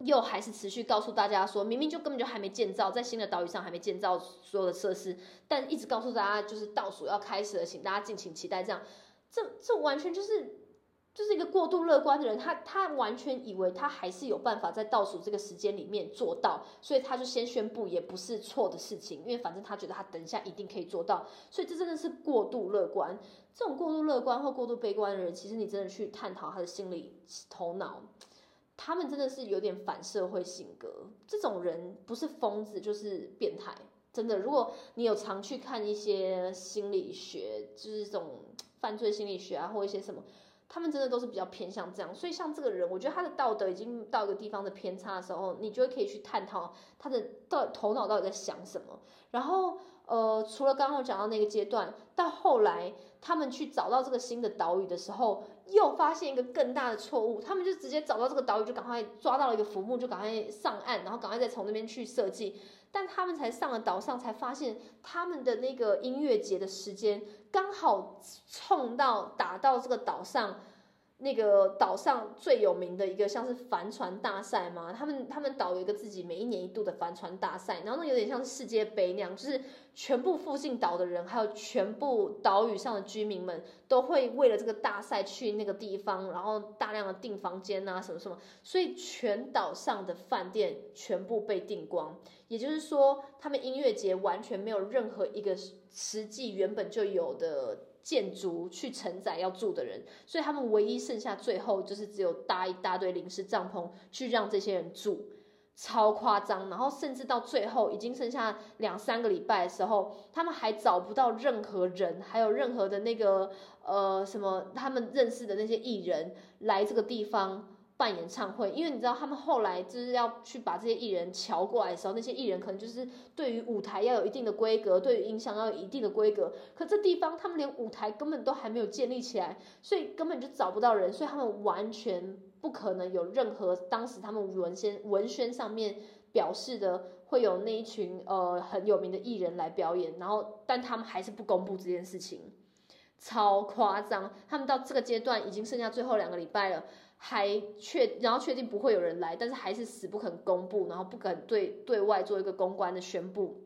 又还是持续告诉大家说，明明就根本就还没建造，在新的岛屿上还没建造所有的设施，但一直告诉大家就是倒数要开始了，请大家敬请期待。这样，这这完全就是就是一个过度乐观的人，他他完全以为他还是有办法在倒数这个时间里面做到，所以他就先宣布也不是错的事情，因为反正他觉得他等一下一定可以做到，所以这真的是过度乐观。这种过度乐观或过度悲观的人，其实你真的去探讨他的心理头脑。他们真的是有点反社会性格，这种人不是疯子就是变态，真的。如果你有常去看一些心理学，就是这种犯罪心理学啊，或一些什么，他们真的都是比较偏向这样。所以像这个人，我觉得他的道德已经到一个地方的偏差的时候，你就会可以去探讨他的到头脑到底在想什么。然后呃，除了刚刚我讲到那个阶段，到后来他们去找到这个新的岛屿的时候。又发现一个更大的错误，他们就直接找到这个岛屿，就赶快抓到了一个浮木，就赶快上岸，然后赶快再从那边去设计。但他们才上了岛上，才发现他们的那个音乐节的时间刚好冲到打到这个岛上。那个岛上最有名的一个像是帆船大赛嘛，他们他们岛有一个自己每一年一度的帆船大赛，然后那有点像世界杯那样，就是全部附近岛的人，还有全部岛屿上的居民们都会为了这个大赛去那个地方，然后大量的订房间啊什么什么，所以全岛上的饭店全部被订光，也就是说他们音乐节完全没有任何一个实际原本就有的。建筑去承载要住的人，所以他们唯一剩下最后就是只有搭一大堆临时帐篷去让这些人住，超夸张。然后甚至到最后已经剩下两三个礼拜的时候，他们还找不到任何人，还有任何的那个呃什么他们认识的那些艺人来这个地方。办演唱会，因为你知道他们后来就是要去把这些艺人瞧过来的时候，那些艺人可能就是对于舞台要有一定的规格，对于音响要有一定的规格。可这地方他们连舞台根本都还没有建立起来，所以根本就找不到人，所以他们完全不可能有任何当时他们文宣文宣上面表示的会有那一群呃很有名的艺人来表演，然后但他们还是不公布这件事情，超夸张。他们到这个阶段已经剩下最后两个礼拜了。还确，然后确定不会有人来，但是还是死不肯公布，然后不肯对对外做一个公关的宣布。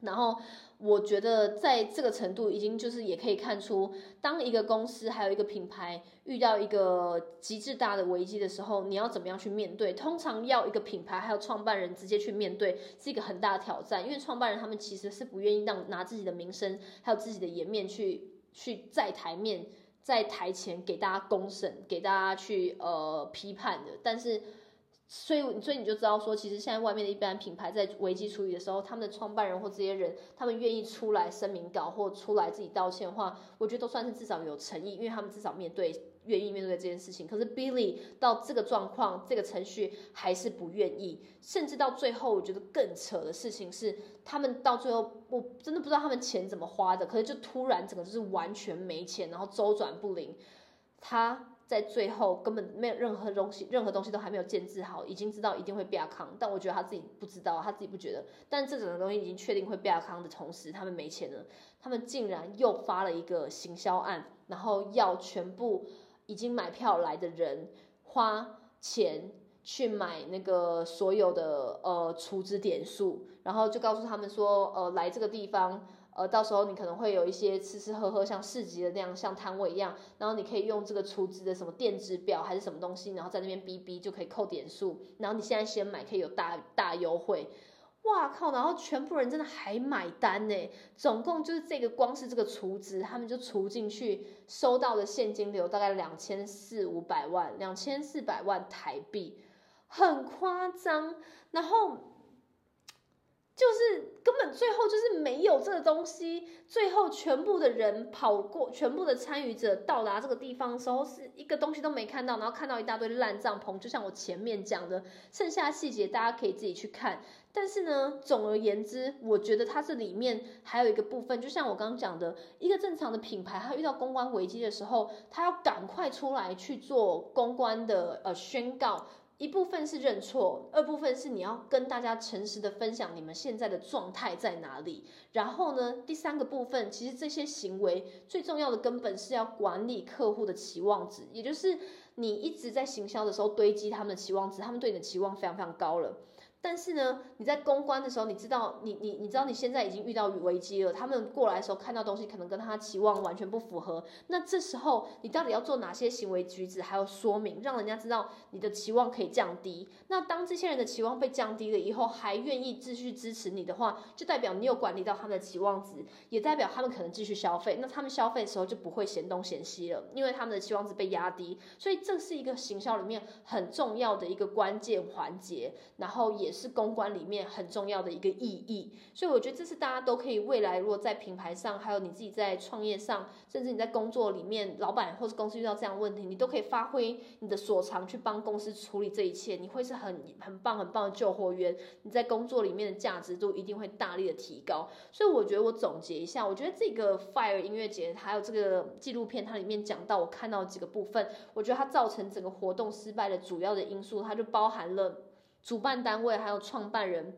然后我觉得在这个程度，已经就是也可以看出，当一个公司还有一个品牌遇到一个极致大的危机的时候，你要怎么样去面对？通常要一个品牌还有创办人直接去面对，是一个很大的挑战，因为创办人他们其实是不愿意让拿自己的名声还有自己的颜面去去在台面。在台前给大家公审，给大家去呃批判的，但是，所以所以你就知道说，其实现在外面的一般品牌在危机处理的时候，他们的创办人或这些人，他们愿意出来声明稿或出来自己道歉的话，我觉得都算是至少有诚意，因为他们至少面对。愿意面对这件事情，可是 Billy 到这个状况、这个程序还是不愿意，甚至到最后，我觉得更扯的事情是，他们到最后，我真的不知道他们钱怎么花的，可是就突然整个就是完全没钱，然后周转不灵。他在最后根本没有任何东西，任何东西都还没有建制好，已经知道一定会变康，但我觉得他自己不知道，他自己不觉得。但这整个东西已经确定会变康的同时，他们没钱了，他们竟然又发了一个行销案，然后要全部。已经买票来的人花钱去买那个所有的呃储值点数，然后就告诉他们说，呃，来这个地方，呃，到时候你可能会有一些吃吃喝喝，像市集的那样，像摊位一样，然后你可以用这个储值的什么电子表还是什么东西，然后在那边逼逼就可以扣点数，然后你现在先买可以有大大优惠。哇靠！然后全部人真的还买单呢，总共就是这个光是这个储值，他们就储进去收到的现金流大概两千四五百万，两千四百万台币，很夸张。然后就是根本最后就是没有这个东西，最后全部的人跑过，全部的参与者到达这个地方的时候，是一个东西都没看到，然后看到一大堆烂帐篷，就像我前面讲的，剩下细节大家可以自己去看。但是呢，总而言之，我觉得它这里面还有一个部分，就像我刚刚讲的，一个正常的品牌，它遇到公关危机的时候，它要赶快出来去做公关的呃宣告。一部分是认错，二部分是你要跟大家诚实的分享你们现在的状态在哪里。然后呢，第三个部分，其实这些行为最重要的根本是要管理客户的期望值，也就是你一直在行销的时候堆积他们的期望值，他们对你的期望非常非常高了。但是呢，你在公关的时候，你知道，你你你知道你现在已经遇到危机了。他们过来的时候看到东西，可能跟他期望完全不符合。那这时候你到底要做哪些行为举止，还有说明，让人家知道你的期望可以降低。那当这些人的期望被降低了以后，还愿意继续支持你的话，就代表你有管理到他们的期望值，也代表他们可能继续消费。那他们消费的时候就不会嫌东嫌西了，因为他们的期望值被压低。所以这是一个行销里面很重要的一个关键环节，然后也。也是公关里面很重要的一个意义。所以我觉得这是大家都可以未来如果在品牌上，还有你自己在创业上，甚至你在工作里面，老板或者公司遇到这样问题，你都可以发挥你的所长去帮公司处理这一切，你会是很很棒很棒的救火员。你在工作里面的价值度一定会大力的提高。所以我觉得我总结一下，我觉得这个 Fire 音乐节还有这个纪录片，它里面讲到我看到几个部分，我觉得它造成整个活动失败的主要的因素，它就包含了。主办单位还有创办人，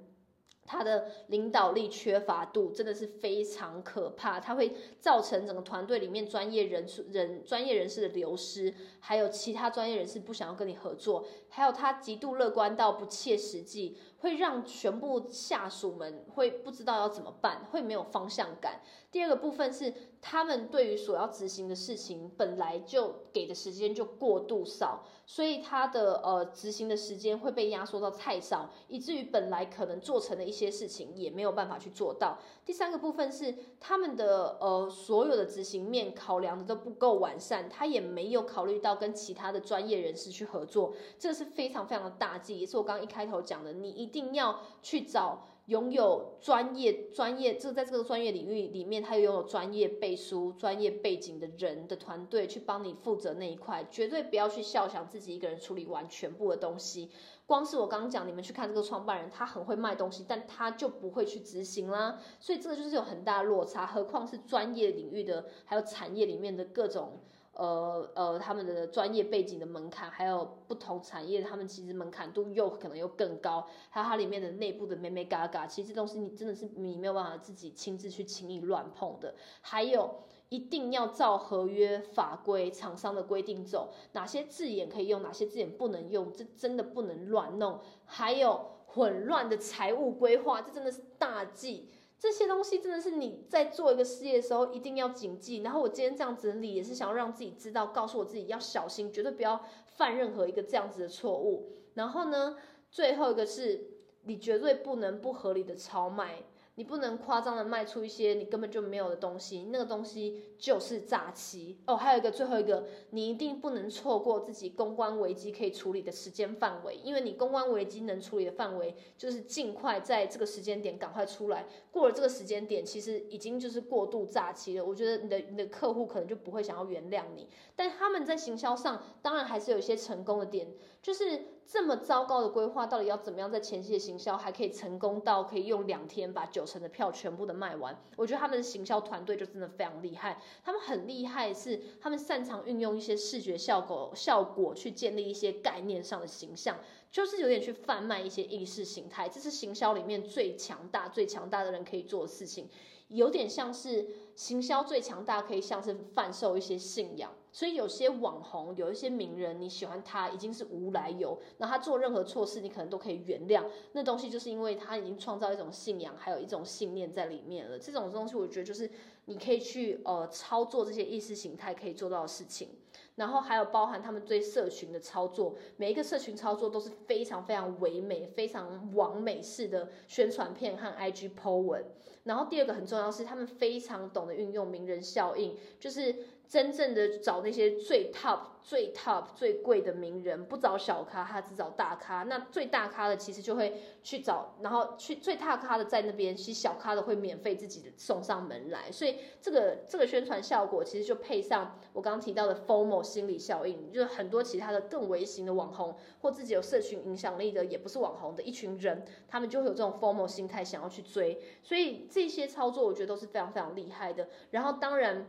他的领导力缺乏度真的是非常可怕，他会造成整个团队里面专业人士人专业人士的流失，还有其他专业人士不想要跟你合作，还有他极度乐观到不切实际。会让全部下属们会不知道要怎么办，会没有方向感。第二个部分是他们对于所要执行的事情本来就给的时间就过度少，所以他的呃执行的时间会被压缩到太少，以至于本来可能做成的一些事情也没有办法去做到。第三个部分是他们的呃所有的执行面考量的都不够完善，他也没有考虑到跟其他的专业人士去合作，这个是非常非常的大忌，也是我刚刚一开头讲的，你一。一定要去找拥有专业、专业，就在这个专业领域里面，他拥有专业背书、专业背景的人的团队去帮你负责那一块，绝对不要去笑想自己一个人处理完全部的东西。光是我刚刚讲，你们去看这个创办人，他很会卖东西，但他就不会去执行啦，所以这个就是有很大的落差。何况是专业领域的，还有产业里面的各种。呃呃，他们的专业背景的门槛，还有不同产业，他们其实门槛度又可能又更高，还有它里面的内部的美美嘎嘎，其实这东西你真的是你没有办法自己亲自去轻易乱碰的。还有，一定要照合约法规、厂商的规定走，哪些字眼可以用，哪些字眼不能用，这真的不能乱弄。还有混乱的财务规划，这真的是大忌。这些东西真的是你在做一个事业的时候一定要谨记。然后我今天这样整理，也是想要让自己知道，告诉我自己要小心，绝对不要犯任何一个这样子的错误。然后呢，最后一个是你绝对不能不合理的超卖。你不能夸张的卖出一些你根本就没有的东西，那个东西就是诈欺哦。还有一个最后一个，你一定不能错过自己公关危机可以处理的时间范围，因为你公关危机能处理的范围就是尽快在这个时间点赶快出来。过了这个时间点，其实已经就是过度诈欺了。我觉得你的你的客户可能就不会想要原谅你，但他们在行销上当然还是有一些成功的点，就是。这么糟糕的规划，到底要怎么样在前期的行销还可以成功到可以用两天把九成的票全部的卖完？我觉得他们的行销团队就真的非常厉害。他们很厉害，是他们擅长运用一些视觉效果效果去建立一些概念上的形象，就是有点去贩卖一些意识形态。这是行销里面最强大、最强大的人可以做的事情，有点像是行销最强大，可以像是贩售一些信仰。所以有些网红，有一些名人，你喜欢他已经是无来由，那他做任何错事，你可能都可以原谅。那东西就是因为他已经创造一种信仰，还有一种信念在里面了。这种东西，我觉得就是你可以去呃操作这些意识形态可以做到的事情。然后还有包含他们对社群的操作，每一个社群操作都是非常非常唯美、非常完美式的宣传片和 IG po 文。然后第二个很重要是，他们非常懂得运用名人效应，就是。真正的找那些最 top、最 top、最贵的名人，不找小咖，他只找大咖。那最大咖的其实就会去找，然后去最大咖的在那边，其实小咖的会免费自己送上门来。所以这个这个宣传效果，其实就配上我刚刚提到的 FOMO 心理效应，就是很多其他的更微型的网红，或自己有社群影响力的，也不是网红的一群人，他们就会有这种 FOMO 心态，想要去追。所以这些操作，我觉得都是非常非常厉害的。然后当然。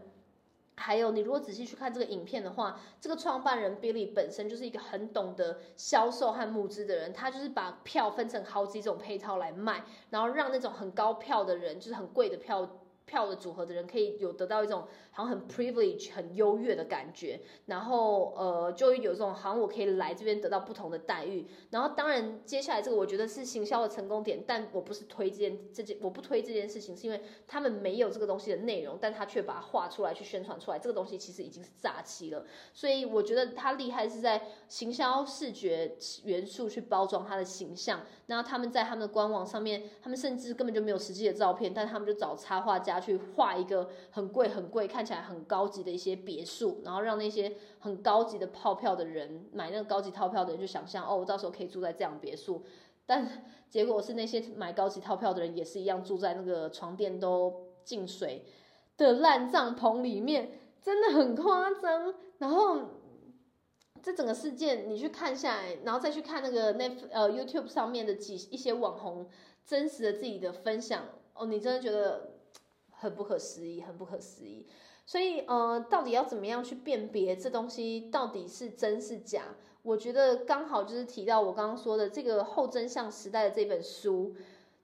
还有，你如果仔细去看这个影片的话，这个创办人 Billy 本身就是一个很懂得销售和募资的人，他就是把票分成好几种配套来卖，然后让那种很高票的人，就是很贵的票。票的组合的人可以有得到一种好像很 privilege 很优越的感觉，然后呃就有这种好像我可以来这边得到不同的待遇，然后当然接下来这个我觉得是行销的成功点，但我不是推这件这件我不推这件事情，是因为他们没有这个东西的内容，但他却把它画出来去宣传出来，这个东西其实已经是诈欺了，所以我觉得他厉害是在行销视觉元素去包装他的形象，然后他们在他们的官网上面，他们甚至根本就没有实际的照片，但他们就找插画家。去画一个很贵很贵看起来很高级的一些别墅，然后让那些很高级的套票的人买那个高级套票的人就想象哦，我到时候可以住在这样别墅。<laughs> 但结果是那些买高级套票的人也是一样住在那个床垫都进水的烂帐篷里面，真的很夸张。然后这整个事件你去看下来，然后再去看那个那呃 YouTube 上面的几一些网红真实的自己的分享，哦，你真的觉得很不可思议，很不可思议。所以呃，到底要怎么样去辨别这东西到底是真是假？我觉得刚好就是提到我刚刚说的这个后真相时代的这本书，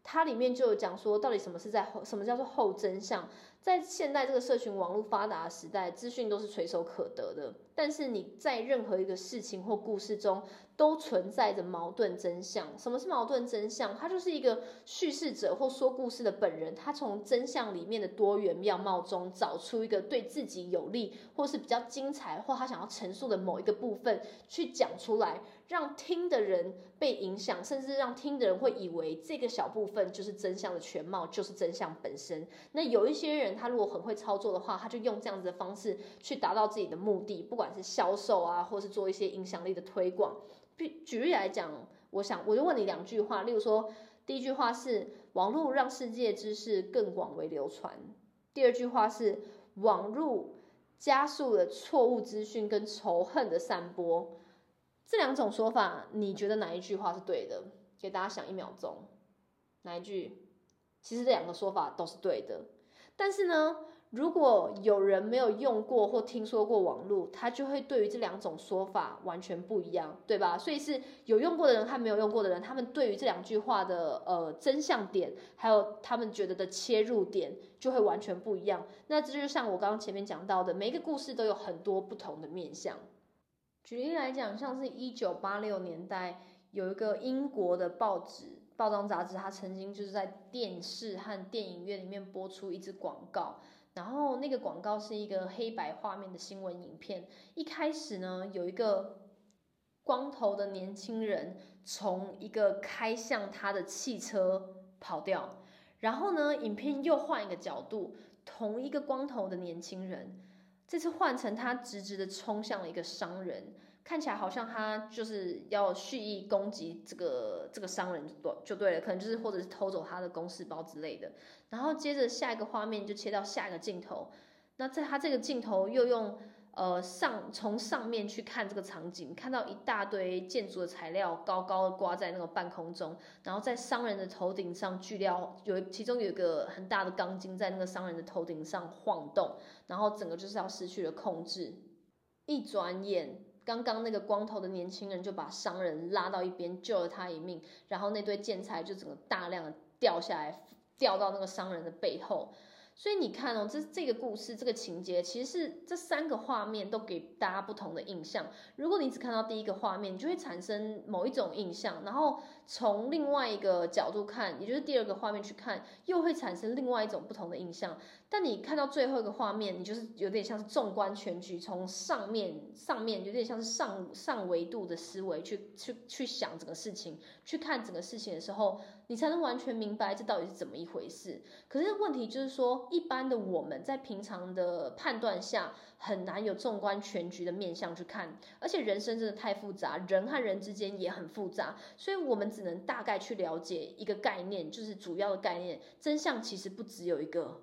它里面就有讲说，到底什么是在后，什么叫做后真相？在现代这个社群网络发达的时代，资讯都是垂手可得的，但是你在任何一个事情或故事中。都存在着矛盾真相。什么是矛盾真相？它就是一个叙事者或说故事的本人，他从真相里面的多元面貌中找出一个对自己有利，或是比较精彩，或他想要陈述的某一个部分去讲出来，让听的人被影响，甚至让听的人会以为这个小部分就是真相的全貌，就是真相本身。那有一些人，他如果很会操作的话，他就用这样子的方式去达到自己的目的，不管是销售啊，或是做一些影响力的推广。举举例来讲，我想我就问你两句话，例如说，第一句话是网络让世界知识更广为流传，第二句话是网络加速了错误资讯跟仇恨的散播。这两种说法，你觉得哪一句话是对的？给大家想一秒钟，哪一句？其实这两个说法都是对的，但是呢？如果有人没有用过或听说过网络，他就会对于这两种说法完全不一样，对吧？所以是有用过的人和没有用过的人，他们对于这两句话的呃真相点，还有他们觉得的切入点，就会完全不一样。那这就像我刚刚前面讲到的，每一个故事都有很多不同的面向。举例来讲，像是一九八六年代有一个英国的报纸、报章杂志，它曾经就是在电视和电影院里面播出一支广告。然后那个广告是一个黑白画面的新闻影片。一开始呢，有一个光头的年轻人从一个开向他的汽车跑掉，然后呢，影片又换一个角度，同一个光头的年轻人，这次换成他直直的冲向了一个商人。看起来好像他就是要蓄意攻击这个这个商人，就就对了，可能就是或者是偷走他的公式包之类的。然后接着下一个画面就切到下一个镜头，那在他这个镜头又用呃上从上面去看这个场景，看到一大堆建筑的材料高高的挂在那个半空中，然后在商人的头顶上锯掉，有其中有一个很大的钢筋在那个商人的头顶上晃动，然后整个就是要失去了控制，一转眼。刚刚那个光头的年轻人就把商人拉到一边，救了他一命，然后那堆建材就整个大量的掉下来，掉到那个商人的背后。所以你看哦，这这个故事这个情节，其实是这三个画面都给大家不同的印象。如果你只看到第一个画面，你就会产生某一种印象，然后从另外一个角度看，也就是第二个画面去看，又会产生另外一种不同的印象。但你看到最后一个画面，你就是有点像是纵观全局，从上面上面有点像是上上维度的思维去去去想整个事情，去看整个事情的时候。你才能完全明白这到底是怎么一回事。可是问题就是说，一般的我们在平常的判断下，很难有纵观全局的面向去看。而且人生真的太复杂，人和人之间也很复杂，所以我们只能大概去了解一个概念，就是主要的概念。真相其实不只有一个，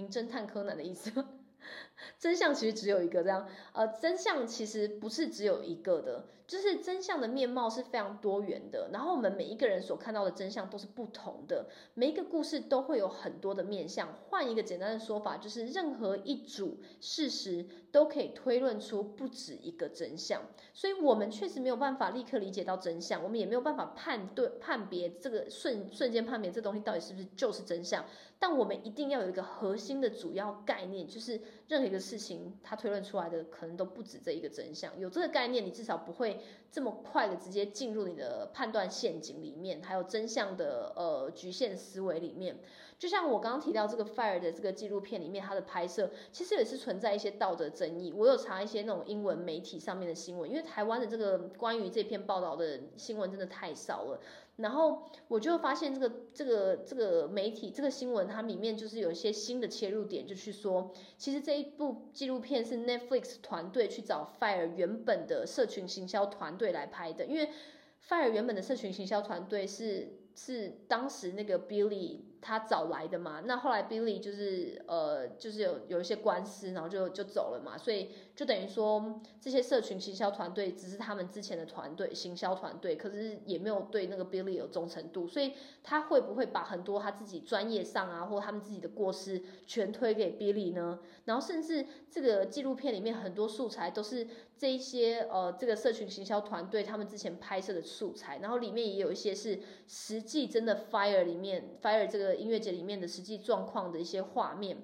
名侦探柯南的意思。<laughs> 真相其实只有一个，这样，呃，真相其实不是只有一个的，就是真相的面貌是非常多元的。然后我们每一个人所看到的真相都是不同的，每一个故事都会有很多的面相。换一个简单的说法，就是任何一组事实都可以推论出不止一个真相。所以，我们确实没有办法立刻理解到真相，我们也没有办法判断判别这个瞬瞬间判别这东西到底是不是就是真相。但我们一定要有一个核心的主要概念，就是任何一个事情，它推论出来的可能都不止这一个真相。有这个概念，你至少不会这么快的直接进入你的判断陷阱里面，还有真相的呃局限思维里面。就像我刚刚提到这个 Fire 的这个纪录片里面，它的拍摄其实也是存在一些道德争议。我有查一些那种英文媒体上面的新闻，因为台湾的这个关于这篇报道的新闻真的太少了。然后我就发现这个这个这个媒体这个新闻，它里面就是有一些新的切入点，就去说，其实这一部纪录片是 Netflix 团队去找 Fire 原本的社群行销团队来拍的，因为 Fire 原本的社群行销团队是是当时那个 Billy 他找来的嘛，那后来 Billy 就是呃就是有有一些官司，然后就就走了嘛，所以就等于说这些社群行销团队只是他们之前的团队行销团队，可是也没有对那个 Billy 有忠诚度，所以他会不会把很多他自己专业上啊或他们自己的过失全推给 Billy 呢？然后甚至这个纪录片里面很多素材都是这一些呃这个社群行销团队他们之前拍摄的素材，然后里面也有一些是实际真的 Fire 里面 Fire 这个。音乐节里面的实际状况的一些画面，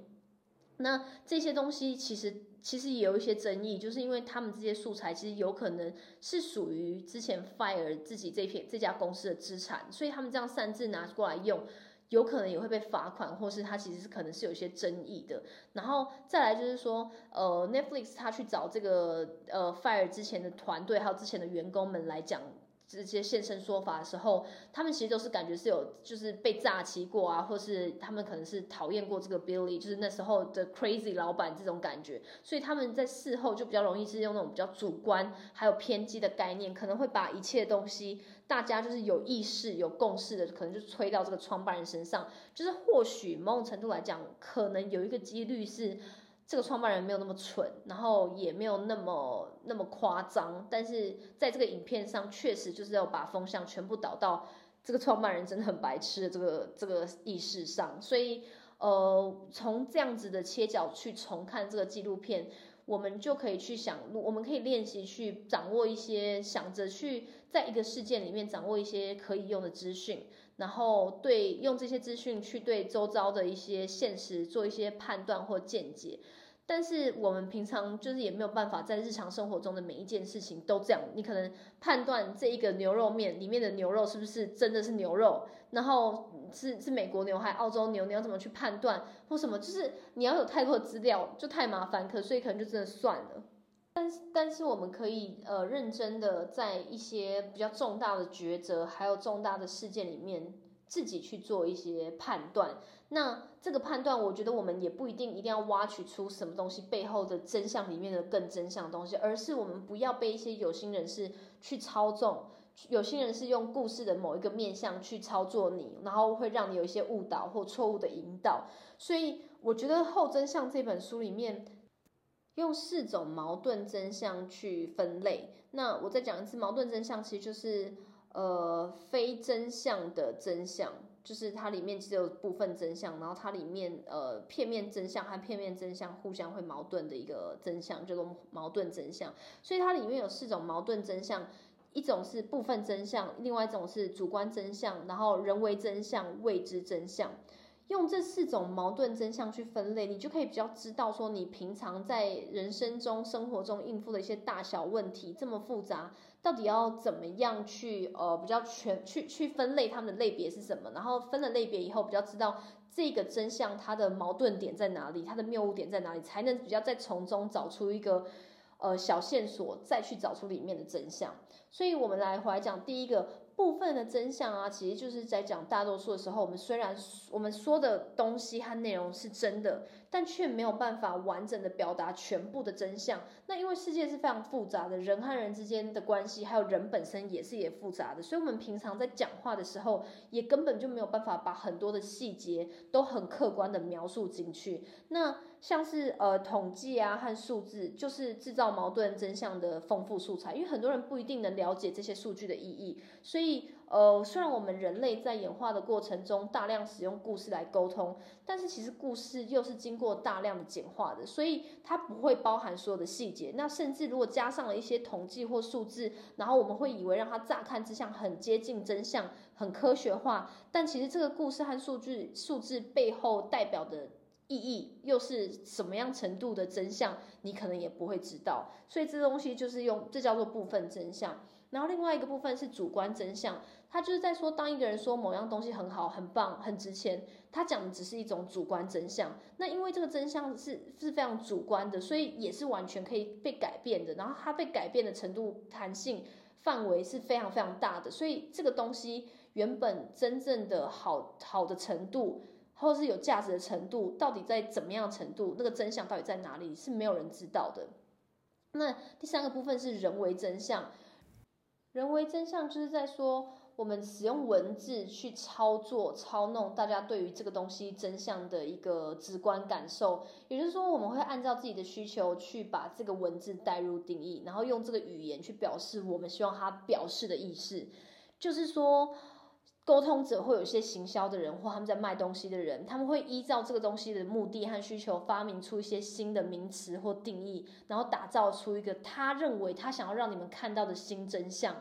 那这些东西其实其实也有一些争议，就是因为他们这些素材其实有可能是属于之前 Fire 自己这片这家公司的资产，所以他们这样擅自拿过来用，有可能也会被罚款，或是它其实是可能是有一些争议的。然后再来就是说，呃，Netflix 他去找这个呃 Fire 之前的团队还有之前的员工们来讲。这些现身说法的时候，他们其实都是感觉是有就是被诈欺过啊，或是他们可能是讨厌过这个 Billy，就是那时候的 crazy 老板这种感觉，所以他们在事后就比较容易是用那种比较主观还有偏激的概念，可能会把一切东西大家就是有意识有共识的，可能就吹到这个创办人身上，就是或许某种程度来讲，可能有一个几率是。这个创办人没有那么蠢，然后也没有那么那么夸张，但是在这个影片上，确实就是要把风向全部导到这个创办人真的很白痴的这个这个意识上，所以呃，从这样子的切角去重看这个纪录片，我们就可以去想，我们可以练习去掌握一些，想着去在一个事件里面掌握一些可以用的资讯。然后对用这些资讯去对周遭的一些现实做一些判断或见解，但是我们平常就是也没有办法在日常生活中的每一件事情都这样。你可能判断这一个牛肉面里面的牛肉是不是真的是牛肉，然后是是美国牛还澳洲牛，你要怎么去判断或什么？就是你要有太多的资料就太麻烦，可所以可能就真的算了。但是，但是我们可以呃认真的在一些比较重大的抉择，还有重大的事件里面，自己去做一些判断。那这个判断，我觉得我们也不一定一定要挖取出什么东西背后的真相里面的更真相的东西，而是我们不要被一些有心人士去操纵，有些人是用故事的某一个面向去操作你，然后会让你有一些误导或错误的引导。所以，我觉得《后真相》这本书里面。用四种矛盾真相去分类。那我再讲一次，矛盾真相其实就是呃非真相的真相，就是它里面只有部分真相，然后它里面呃片面真相和片面真相互相会矛盾的一个真相，叫做矛盾真相。所以它里面有四种矛盾真相，一种是部分真相，另外一种是主观真相，然后人为真相、未知真相。用这四种矛盾真相去分类，你就可以比较知道说，你平常在人生中、生活中应付的一些大小问题这么复杂，到底要怎么样去呃比较全去去分类它们的类别是什么？然后分了类别以后，比较知道这个真相它的矛盾点在哪里，它的谬误点在哪里，才能比较在从中找出一个呃小线索，再去找出里面的真相。所以我们来回来讲第一个。部分的真相啊，其实就是在讲大多数的时候，我们虽然我们说的东西和内容是真的，但却没有办法完整的表达全部的真相。那因为世界是非常复杂的，人和人之间的关系，还有人本身也是也复杂的，所以我们平常在讲话的时候，也根本就没有办法把很多的细节都很客观的描述进去。那像是呃统计啊和数字，就是制造矛盾真相的丰富素材，因为很多人不一定能了解这些数据的意义，所以呃虽然我们人类在演化的过程中大量使用故事来沟通，但是其实故事又是经过大量的简化的，所以它不会包含所有的细节。那甚至如果加上了一些统计或数字，然后我们会以为让它乍看之下很接近真相、很科学化，但其实这个故事和数据数字背后代表的。意义又是什么样程度的真相，你可能也不会知道。所以这东西就是用这叫做部分真相。然后另外一个部分是主观真相，他就是在说，当一个人说某样东西很好、很棒、很值钱，他讲的只是一种主观真相。那因为这个真相是是非常主观的，所以也是完全可以被改变的。然后它被改变的程度、弹性范围是非常非常大的。所以这个东西原本真正的好好的程度。或是有价值的程度到底在怎么样程度？那个真相到底在哪里？是没有人知道的。那第三个部分是人为真相。人为真相就是在说，我们使用文字去操作、操弄大家对于这个东西真相的一个直观感受。也就是说，我们会按照自己的需求去把这个文字带入定义，然后用这个语言去表示我们希望它表示的意思。就是说，沟通者会有一些行销的人或他们在卖东西的人，他们会依照这个东西的目的和需求，发明出一些新的名词或定义，然后打造出一个他认为他想要让你们看到的新真相。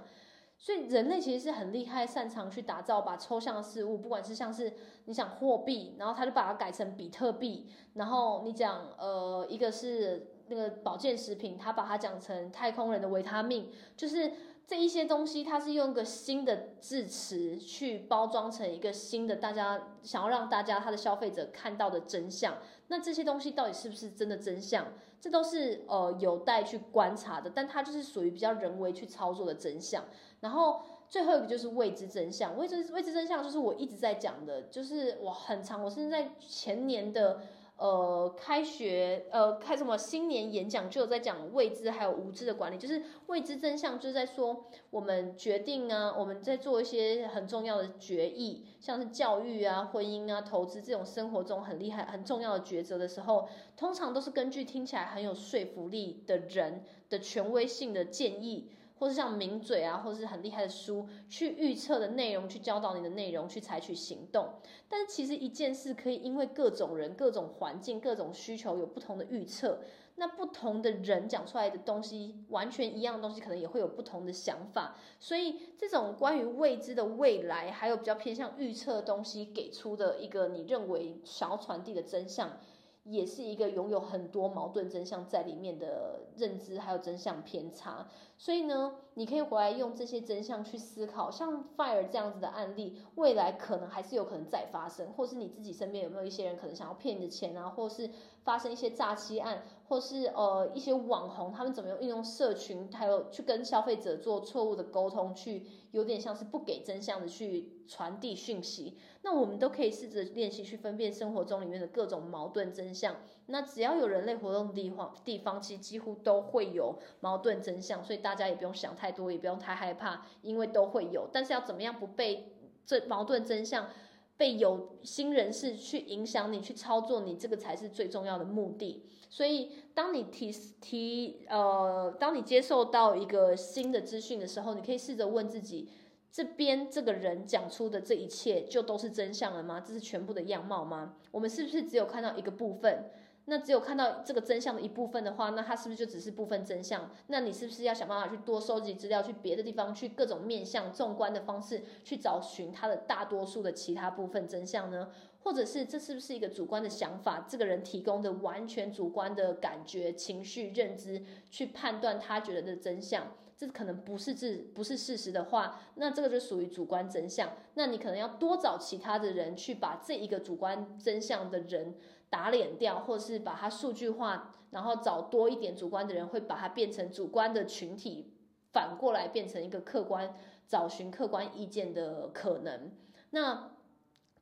所以人类其实是很厉害，擅长去打造把抽象的事物，不管是像是你想货币，然后他就把它改成比特币，然后你讲呃一个是那个保健食品，他把它讲成太空人的维他命，就是这一些东西，它是用一个新的字词去包装成一个新的大家想要让大家他的消费者看到的真相。那这些东西到底是不是真的真相？这都是呃有待去观察的，但它就是属于比较人为去操作的真相。然后最后一个就是未知真相，未知未知真相就是我一直在讲的，就是我很长，我甚至在前年的呃开学呃开什么新年演讲就有在讲未知还有无知的管理，就是未知真相就是在说我们决定啊，我们在做一些很重要的决议，像是教育啊、婚姻啊、投资这种生活中很厉害很重要的抉择的时候，通常都是根据听起来很有说服力的人的权威性的建议。或是像名嘴啊，或是很厉害的书去预测的内容，去教导你的内容，去采取行动。但是其实一件事可以因为各种人、各种环境、各种需求有不同的预测。那不同的人讲出来的东西，完全一样的东西，可能也会有不同的想法。所以这种关于未知的未来，还有比较偏向预测的东西，给出的一个你认为想要传递的真相。也是一个拥有很多矛盾真相在里面的认知，还有真相偏差。所以呢，你可以回来用这些真相去思考，像 Fire 这样子的案例，未来可能还是有可能再发生，或是你自己身边有没有一些人可能想要骗你的钱啊，或是发生一些诈欺案，或是呃一些网红他们怎么样运用社群，还有去跟消费者做错误的沟通，去有点像是不给真相的去传递讯息。那我们都可以试着练习去分辨生活中里面的各种矛盾真相。那只要有人类活动的地方，地方其实几乎都会有矛盾真相，所以大家也不用想太多，也不用太害怕，因为都会有。但是要怎么样不被这矛盾真相被有心人士去影响你，去操作你，这个才是最重要的目的。所以当你提提呃，当你接受到一个新的资讯的时候，你可以试着问自己。这边这个人讲出的这一切就都是真相了吗？这是全部的样貌吗？我们是不是只有看到一个部分？那只有看到这个真相的一部分的话，那它是不是就只是部分真相？那你是不是要想办法去多收集资料，去别的地方，去各种面向纵观的方式去找寻它的大多数的其他部分真相呢？或者是这是不是一个主观的想法？这个人提供的完全主观的感觉、情绪、认知去判断他觉得的真相？这可能不是事，不是事实的话，那这个就属于主观真相。那你可能要多找其他的人去把这一个主观真相的人打脸掉，或是把它数据化，然后找多一点主观的人，会把它变成主观的群体，反过来变成一个客观找寻客观意见的可能。那。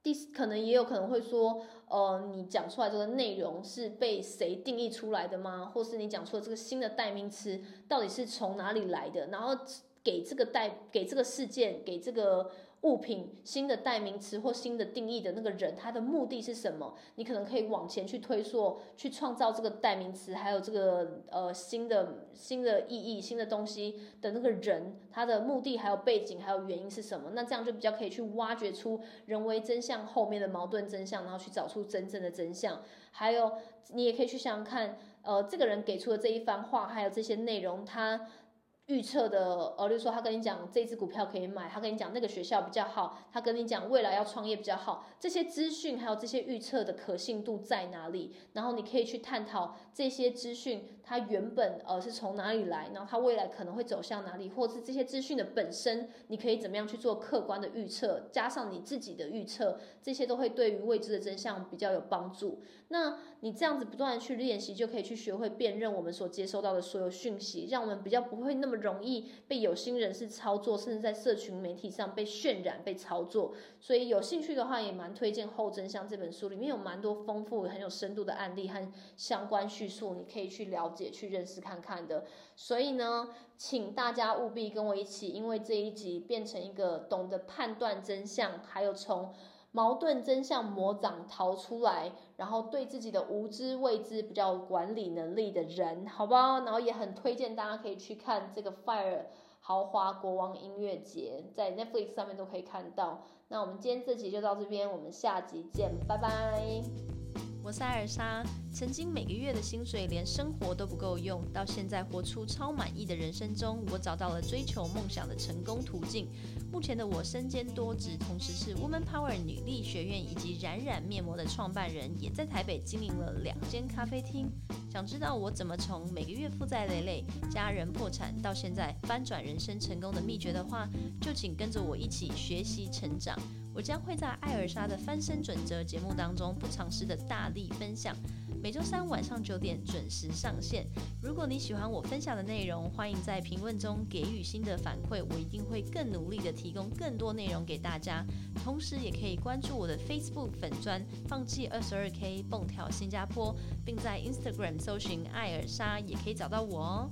第可能也有可能会说，呃，你讲出来这个内容是被谁定义出来的吗？或是你讲出的这个新的代名词到底是从哪里来的？然后给这个代给这个事件给这个。物品新的代名词或新的定义的那个人，他的目的是什么？你可能可以往前去推溯，去创造这个代名词，还有这个呃新的新的意义、新的东西的那个人，他的目的还有背景还有原因是什么？那这样就比较可以去挖掘出人为真相后面的矛盾真相，然后去找出真正的真相。还有你也可以去想想看，呃，这个人给出的这一番话，还有这些内容，他。预测的，呃，例如说他跟你讲这只股票可以买，他跟你讲那个学校比较好，他跟你讲未来要创业比较好，这些资讯还有这些预测的可信度在哪里？然后你可以去探讨这些资讯它原本呃是从哪里来，然后它未来可能会走向哪里，或是这些资讯的本身，你可以怎么样去做客观的预测，加上你自己的预测，这些都会对于未知的真相比较有帮助。那你这样子不断的去练习，就可以去学会辨认我们所接收到的所有讯息，让我们比较不会那么。容易被有心人士操作，甚至在社群媒体上被渲染、被操作。所以有兴趣的话，也蛮推荐《后真相》这本书，里面有蛮多丰富、很有深度的案例和相关叙述，你可以去了解、去认识看看的。所以呢，请大家务必跟我一起，因为这一集变成一个懂得判断真相，还有从。矛盾真相魔掌逃出来，然后对自己的无知未知比较管理能力的人，好不好？然后也很推荐大家可以去看这个《Fire 豪华国王音乐节》，在 Netflix 上面都可以看到。那我们今天这集就到这边，我们下集见，拜拜。我是艾尔莎，曾经每个月的薪水连生活都不够用，到现在活出超满意的人生中，我找到了追求梦想的成功途径。目前的我身兼多职，同时是 Woman Power 女力学院以及冉冉面膜的创办人，也在台北经营了两间咖啡厅。想知道我怎么从每个月负债累累、家人破产，到现在翻转人生成功的秘诀的话，就请跟着我一起学习成长。我将会在艾尔莎的翻身准则节目当中不尝试的大力分享，每周三晚上九点准时上线。如果你喜欢我分享的内容，欢迎在评论中给予新的反馈，我一定会更努力的提供更多内容给大家。同时也可以关注我的 Facebook 粉砖，放弃二十二 K 蹦跳新加坡，并在 Instagram 搜寻艾尔莎，也可以找到我哦。